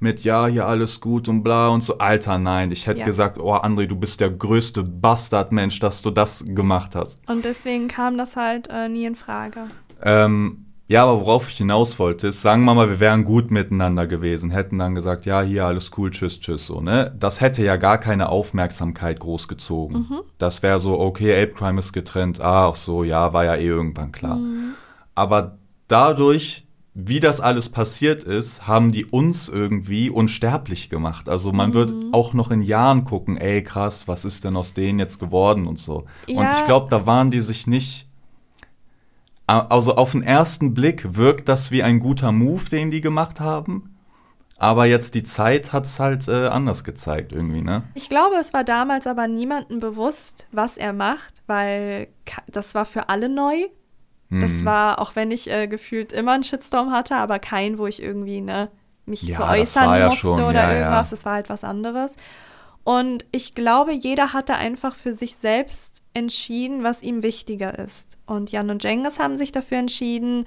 mit ja, hier alles gut und bla und so, Alter, nein, ich hätte Ja. gesagt, oh André, du bist der größte Bastardmensch, dass du das gemacht hast. Und deswegen kam das halt äh, nie in Frage. Ähm, ja, aber worauf ich hinaus wollte, ist, sagen wir mal, wir wären gut miteinander gewesen, hätten dann gesagt, ja, hier alles cool, tschüss, tschüss, so, ne? Das hätte ja gar keine Aufmerksamkeit groß gezogen. Das wäre so, okay, Ape Crime ist getrennt, ach so, ja, war ja eh irgendwann klar. Aber dadurch, wie das alles passiert ist, haben die uns irgendwie unsterblich gemacht. Also man wird auch noch in Jahren gucken, ey, krass, was ist denn aus denen jetzt geworden und so. Und Ja. ich glaube, da waren die sich nicht also auf den ersten Blick wirkt das wie ein guter Move, den die gemacht haben. Aber jetzt die Zeit hat es halt äh, anders gezeigt irgendwie, ne? Ich glaube, es war damals aber niemandem bewusst, was er macht, weil das war für alle neu. Das Mhm. war, auch wenn ich äh, gefühlt immer einen Shitstorm hatte, aber kein, wo ich irgendwie ne, mich Ja, zu das äußern ja musste schon, oder ja, irgendwas. Das war halt was anderes. Und ich glaube, jeder hatte einfach für sich selbst entschieden, was ihm wichtiger ist. Und Jan und Cengiz haben sich dafür entschieden,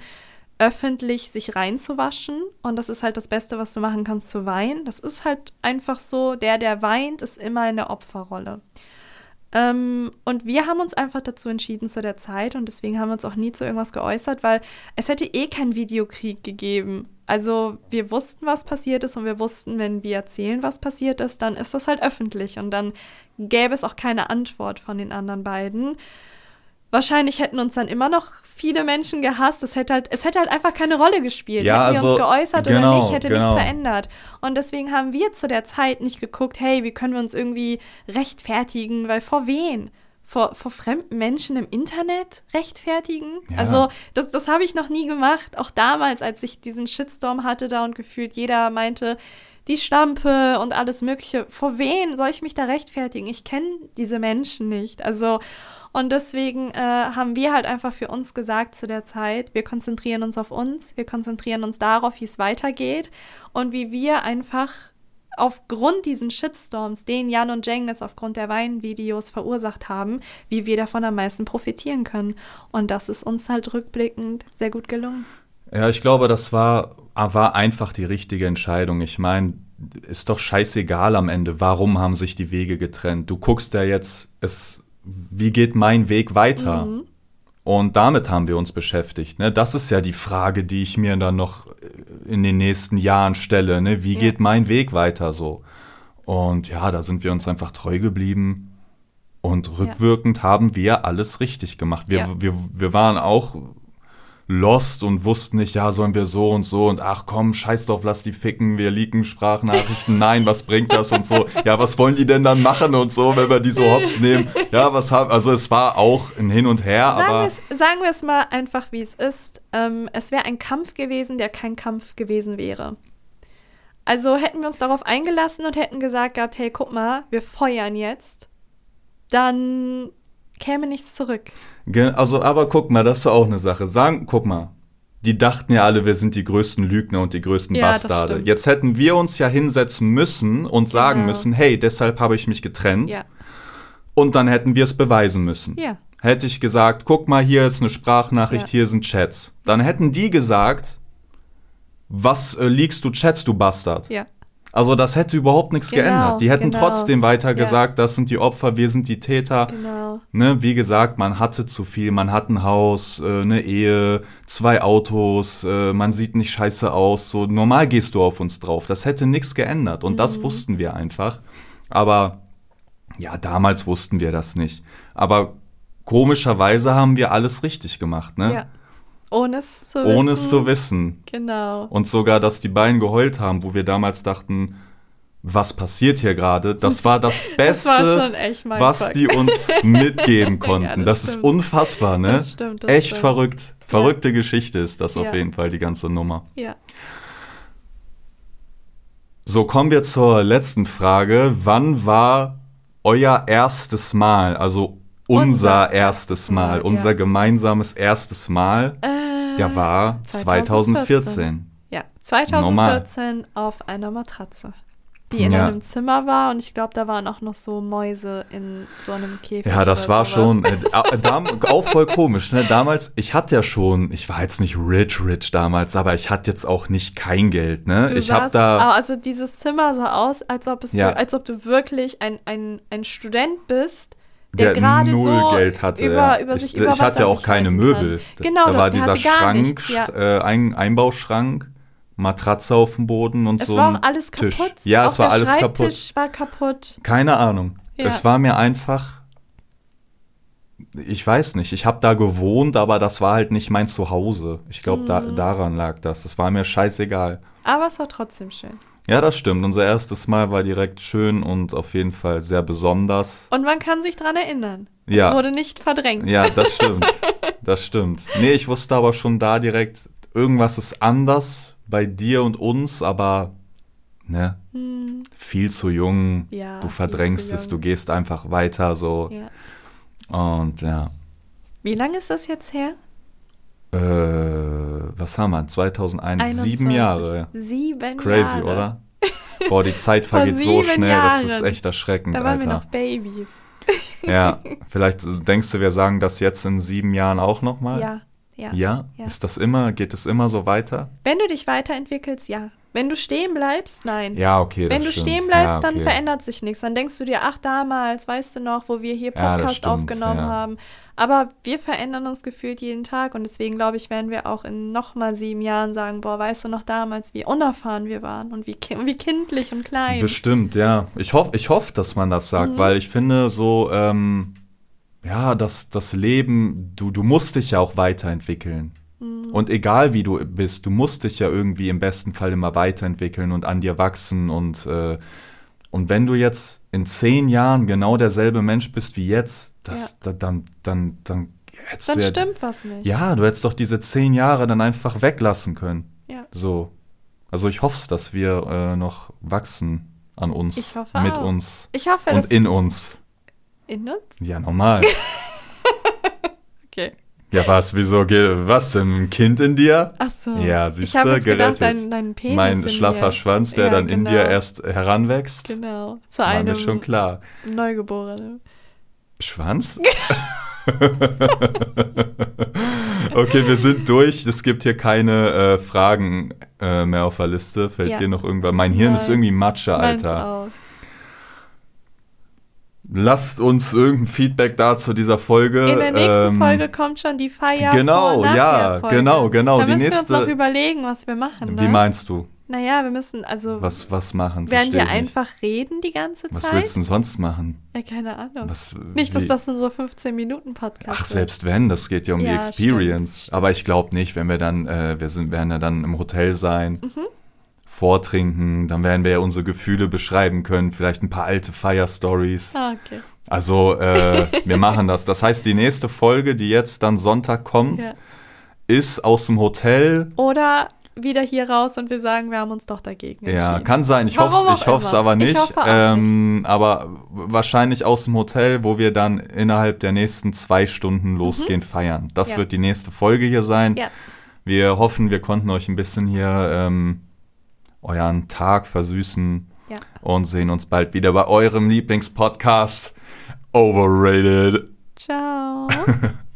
öffentlich sich reinzuwaschen. Und das ist halt das Beste, was du machen kannst, zu weinen. Das ist halt einfach so, der, der weint, ist immer in der Opferrolle. Ähm, und wir haben uns einfach dazu entschieden zu der Zeit und deswegen haben wir uns auch nie zu irgendwas geäußert, weil es hätte eh keinen Videokrieg gegeben. Also wir wussten, was passiert ist und wir wussten, wenn wir erzählen, was passiert ist, dann ist das halt öffentlich und dann gäbe es auch keine Antwort von den anderen beiden. Wahrscheinlich hätten uns dann immer noch viele Menschen gehasst. Es hätte halt, es hätte halt einfach keine Rolle gespielt. Ja, hätten also, wir uns geäußert genau, oder nicht, hätte genau. nichts verändert. Und deswegen haben wir zu der Zeit nicht geguckt, hey, wie können wir uns irgendwie rechtfertigen, weil vor wen? Vor, vor fremden Menschen im Internet rechtfertigen? Ja. Also, das, das habe ich noch nie gemacht. Auch damals, als ich diesen Shitstorm hatte da und gefühlt jeder meinte, die Stampe und alles Mögliche. Vor wen soll ich mich da rechtfertigen? Ich kenne diese Menschen nicht. Also, und deswegen äh, haben wir halt einfach für uns gesagt zu der Zeit, wir konzentrieren uns auf uns, wir konzentrieren uns darauf, wie es weitergeht und wie wir einfach aufgrund diesen Shitstorms, den Jan und Cengiz aufgrund der Weinvideos verursacht haben, wie wir davon am meisten profitieren können. Und das ist uns halt rückblickend sehr gut gelungen. Ja, ich glaube, das war, war einfach die richtige Entscheidung. Ich meine, ist doch scheißegal am Ende, warum haben sich die Wege getrennt. Du guckst ja jetzt, es, wie geht mein Weg weiter? Mhm. Und damit haben wir uns beschäftigt. Ne? Das ist ja die Frage, die ich mir dann noch in den nächsten Jahren stelle. Ne? Wie Ja. geht mein Weg weiter so? Und ja, da sind wir uns einfach treu geblieben. Und rückwirkend haben wir alles richtig gemacht. Wir, Ja. wir, wir waren auch lost und wussten nicht, ja, sollen wir so und so und ach komm, scheiß drauf, lass die ficken, wir leaken Sprachnachrichten, [LAUGHS] nein, was bringt das und so. Ja, was wollen die denn dann machen und so, wenn wir die so hops nehmen? Ja, was haben, also es war auch ein Hin und Her, Sagen aber. wir's- sagen wir es mal einfach, wie es ist. Ähm, es wäre ein Kampf gewesen, der kein Kampf gewesen wäre. Also hätten wir uns darauf eingelassen und hätten gesagt gehabt, hey, guck mal, wir feuern jetzt, dann käme nichts zurück. Also, aber guck mal, das ist auch eine Sache. Sagen, guck mal, die dachten ja alle, wir sind die größten Lügner und die größten Ja, Bastarde. Jetzt hätten wir uns ja hinsetzen müssen und sagen Genau. müssen, hey, deshalb habe ich mich getrennt. Ja, Und dann hätten wir es beweisen müssen. ja, Hätte ich gesagt, guck mal, hier ist eine Sprachnachricht, hier sind Chats. Dann hätten die gesagt, was äh, liegst du Chats, du Bastard? ja. Also das hätte überhaupt nichts Genau, geändert. Die hätten genau. trotzdem weiter Ja. gesagt, das sind die Opfer, wir sind die Täter. Genau. Ne, wie gesagt, man hatte zu viel, man hat ein Haus, äh, eine Ehe, zwei Autos, äh, man sieht nicht scheiße aus. So normal gehst du auf uns drauf. Das hätte nichts geändert und Mhm. das wussten wir einfach. Aber ja, damals wussten wir das nicht. Aber komischerweise haben wir alles richtig gemacht, ne? Ja. Ohne es zu wissen. Ohne es zu wissen. Genau. Und sogar, dass die beiden geheult haben, wo wir damals dachten, was passiert hier gerade? Das [LAUGHS] war das Das Beste, war echt mein was die uns [LAUGHS] mitgeben konnten. das das ist unfassbar, ne? Das stimmt, das Echt stimmt. verrückt. Verrückte Geschichte ist das Ja. auf jeden Fall, die ganze Nummer. Ja. So, kommen wir zur letzten Frage. Wann war euer erstes Mal, also unser, erstes Mal, unser ja. gemeinsames erstes Mal? Äh, Ja, war 2014. Ja, 2014 auf einer Matratze, die in Ja. einem Zimmer war und ich glaube, da waren auch noch so Mäuse in so einem Käfig. Ja, das war sowas. schon äh, [LAUGHS] auch voll komisch. Ne? Damals, ich hatte ja schon, ich war jetzt nicht rich, rich damals, aber ich hatte jetzt auch nicht kein Geld. Ne? Du ich habe da, Also dieses Zimmer sah aus, als ob, es Ja. du, als ob du wirklich ein, ein, ein Student bist, der, der gerade null so Geld hatte. über, ja. über ich, ich hatte ja auch keine Möbel. Da- Kann. Genau, da war dieser Schrank, nichts, ja. äh, ein Einbauschrank, Matratze auf dem Boden und Es so war ein auch alles Tisch. kaputt. Ja, auch es war alles kaputt. Schreibtisch war kaputt. Keine Ahnung. Ja. Es war mir einfach. Ich weiß nicht, ich habe da gewohnt, aber das war halt nicht mein Zuhause. Ich glaube, da, Mhm. daran lag das. Das war mir scheißegal. Aber es war trotzdem schön. Ja, das stimmt. Unser erstes Mal war direkt schön und auf jeden Fall sehr besonders. Und man kann sich dran erinnern. Ja. Es wurde nicht verdrängt. Ja, das stimmt. Das stimmt. Nee, ich wusste aber schon da direkt, irgendwas ist anders bei dir und uns, aber ne, Hm, viel zu jung. Ja, du verdrängst es, du gehst einfach weiter so. ja. Und ja. Wie lange ist das jetzt her? Äh, was haben wir? 2001, sieben 21. Jahre. Sieben Crazy, Jahre. oder? Boah, die Zeit vergeht so schnell, das ist Jahren. echt erschreckend, Da waren Alter. wir noch Babys. Ja, [LAUGHS] vielleicht denkst du, wir sagen das jetzt in sieben Jahren auch nochmal? Ja, ja. Ja? Ja. Ist das immer, geht es immer so weiter? Wenn du dich weiterentwickelst, ja. Wenn du stehen bleibst, nein. Ja, okay. Wenn du stimmt. stehen bleibst, ja, dann okay. verändert sich nichts. Dann denkst du dir, ach damals, weißt du noch, wo wir hier Ja, Podcast stimmt, aufgenommen ja. haben. Aber wir verändern uns gefühlt jeden Tag und deswegen glaube ich, werden wir auch in nochmal sieben Jahren sagen, boah, weißt du noch damals, wie unerfahren wir waren und wie, ki wie kindlich und klein. Bestimmt, ja. Ich hoffe, ich hoff, dass man das sagt, Mhm. weil ich finde so, ähm, ja, das, das Leben, du, du musst dich ja auch weiterentwickeln. Mhm. Und egal wie du bist, du musst dich ja irgendwie im besten Fall immer weiterentwickeln und an dir wachsen. Und, äh, und wenn du jetzt in zehn Jahren genau derselbe Mensch bist wie jetzt, das, da, dann, dann, dann hättest dann du ja, stimmt was nicht. ja, du hättest doch diese zehn Jahre dann einfach weglassen können. Ja. So. Also ich hoffe, dass wir äh, noch wachsen an uns, Ich hoffe mit auch. uns Ich hoffe, und in uns. in uns. Ja, normal. [LAUGHS] [LAUGHS] Okay. Ja, was, wieso, was, ein Kind in dir? Ach so. Ja, siehst du, jetzt gedacht, gerettet. dein, dein Penis mein in schlaffer. Schwanz, der Ja, dann in genau. dir erst heranwächst. Genau. Zu War einem mir schon klar. Neugeborenen. Schwanz? [LAUGHS] okay, wir sind durch. Es gibt hier keine äh, Fragen äh, mehr auf der Liste. Fällt Ja. dir noch irgendwann? Mein Hirn ist Nein. irgendwie Matsche, Meins Alter. auch. Lasst uns irgendein Feedback da zu dieser Folge. In der nächsten ähm, Folge kommt schon die Feier. genau, ja, genau, genau, Da die müssen nächste- wir uns noch überlegen, was wir machen. Wie ne? meinst du? Naja, wir müssen, also Was, was machen? werden wir einfach reden die ganze Was Zeit? willst du denn sonst machen? Ja, keine Ahnung. Was, Nicht, dass wie- das nur so 15 Minuten Podcast Ach, wird. selbst wenn, das geht ja um die Ja, Experience. stimmt. Aber ich glaube nicht, wenn wir dann, äh, wir sind, werden ja dann im Hotel sein, Mhm. Vortrinken, dann werden wir ja unsere Gefühle beschreiben können, vielleicht ein paar alte Fire-Stories. Ah, okay. Also, äh, wir machen das. Das heißt, die nächste Folge, die jetzt dann Sonntag kommt, Ja. ist aus dem Hotel. Oder wieder hier raus und wir sagen, wir haben uns doch dagegen Ja, kann sein. Ich hoffe es ich hoff's aber Ich nicht. hoffe ähm, Aber wahrscheinlich aus dem Hotel, wo wir dann innerhalb der nächsten zwei Stunden losgehen feiern. Das Mhm. Ja. wird die nächste Folge hier sein. Ja. Wir hoffen, wir konnten euch ein bisschen hier ähm, euren Tag versüßen Ja. und sehen uns bald wieder bei eurem Lieblingspodcast Overrated. Ciao. [LAUGHS]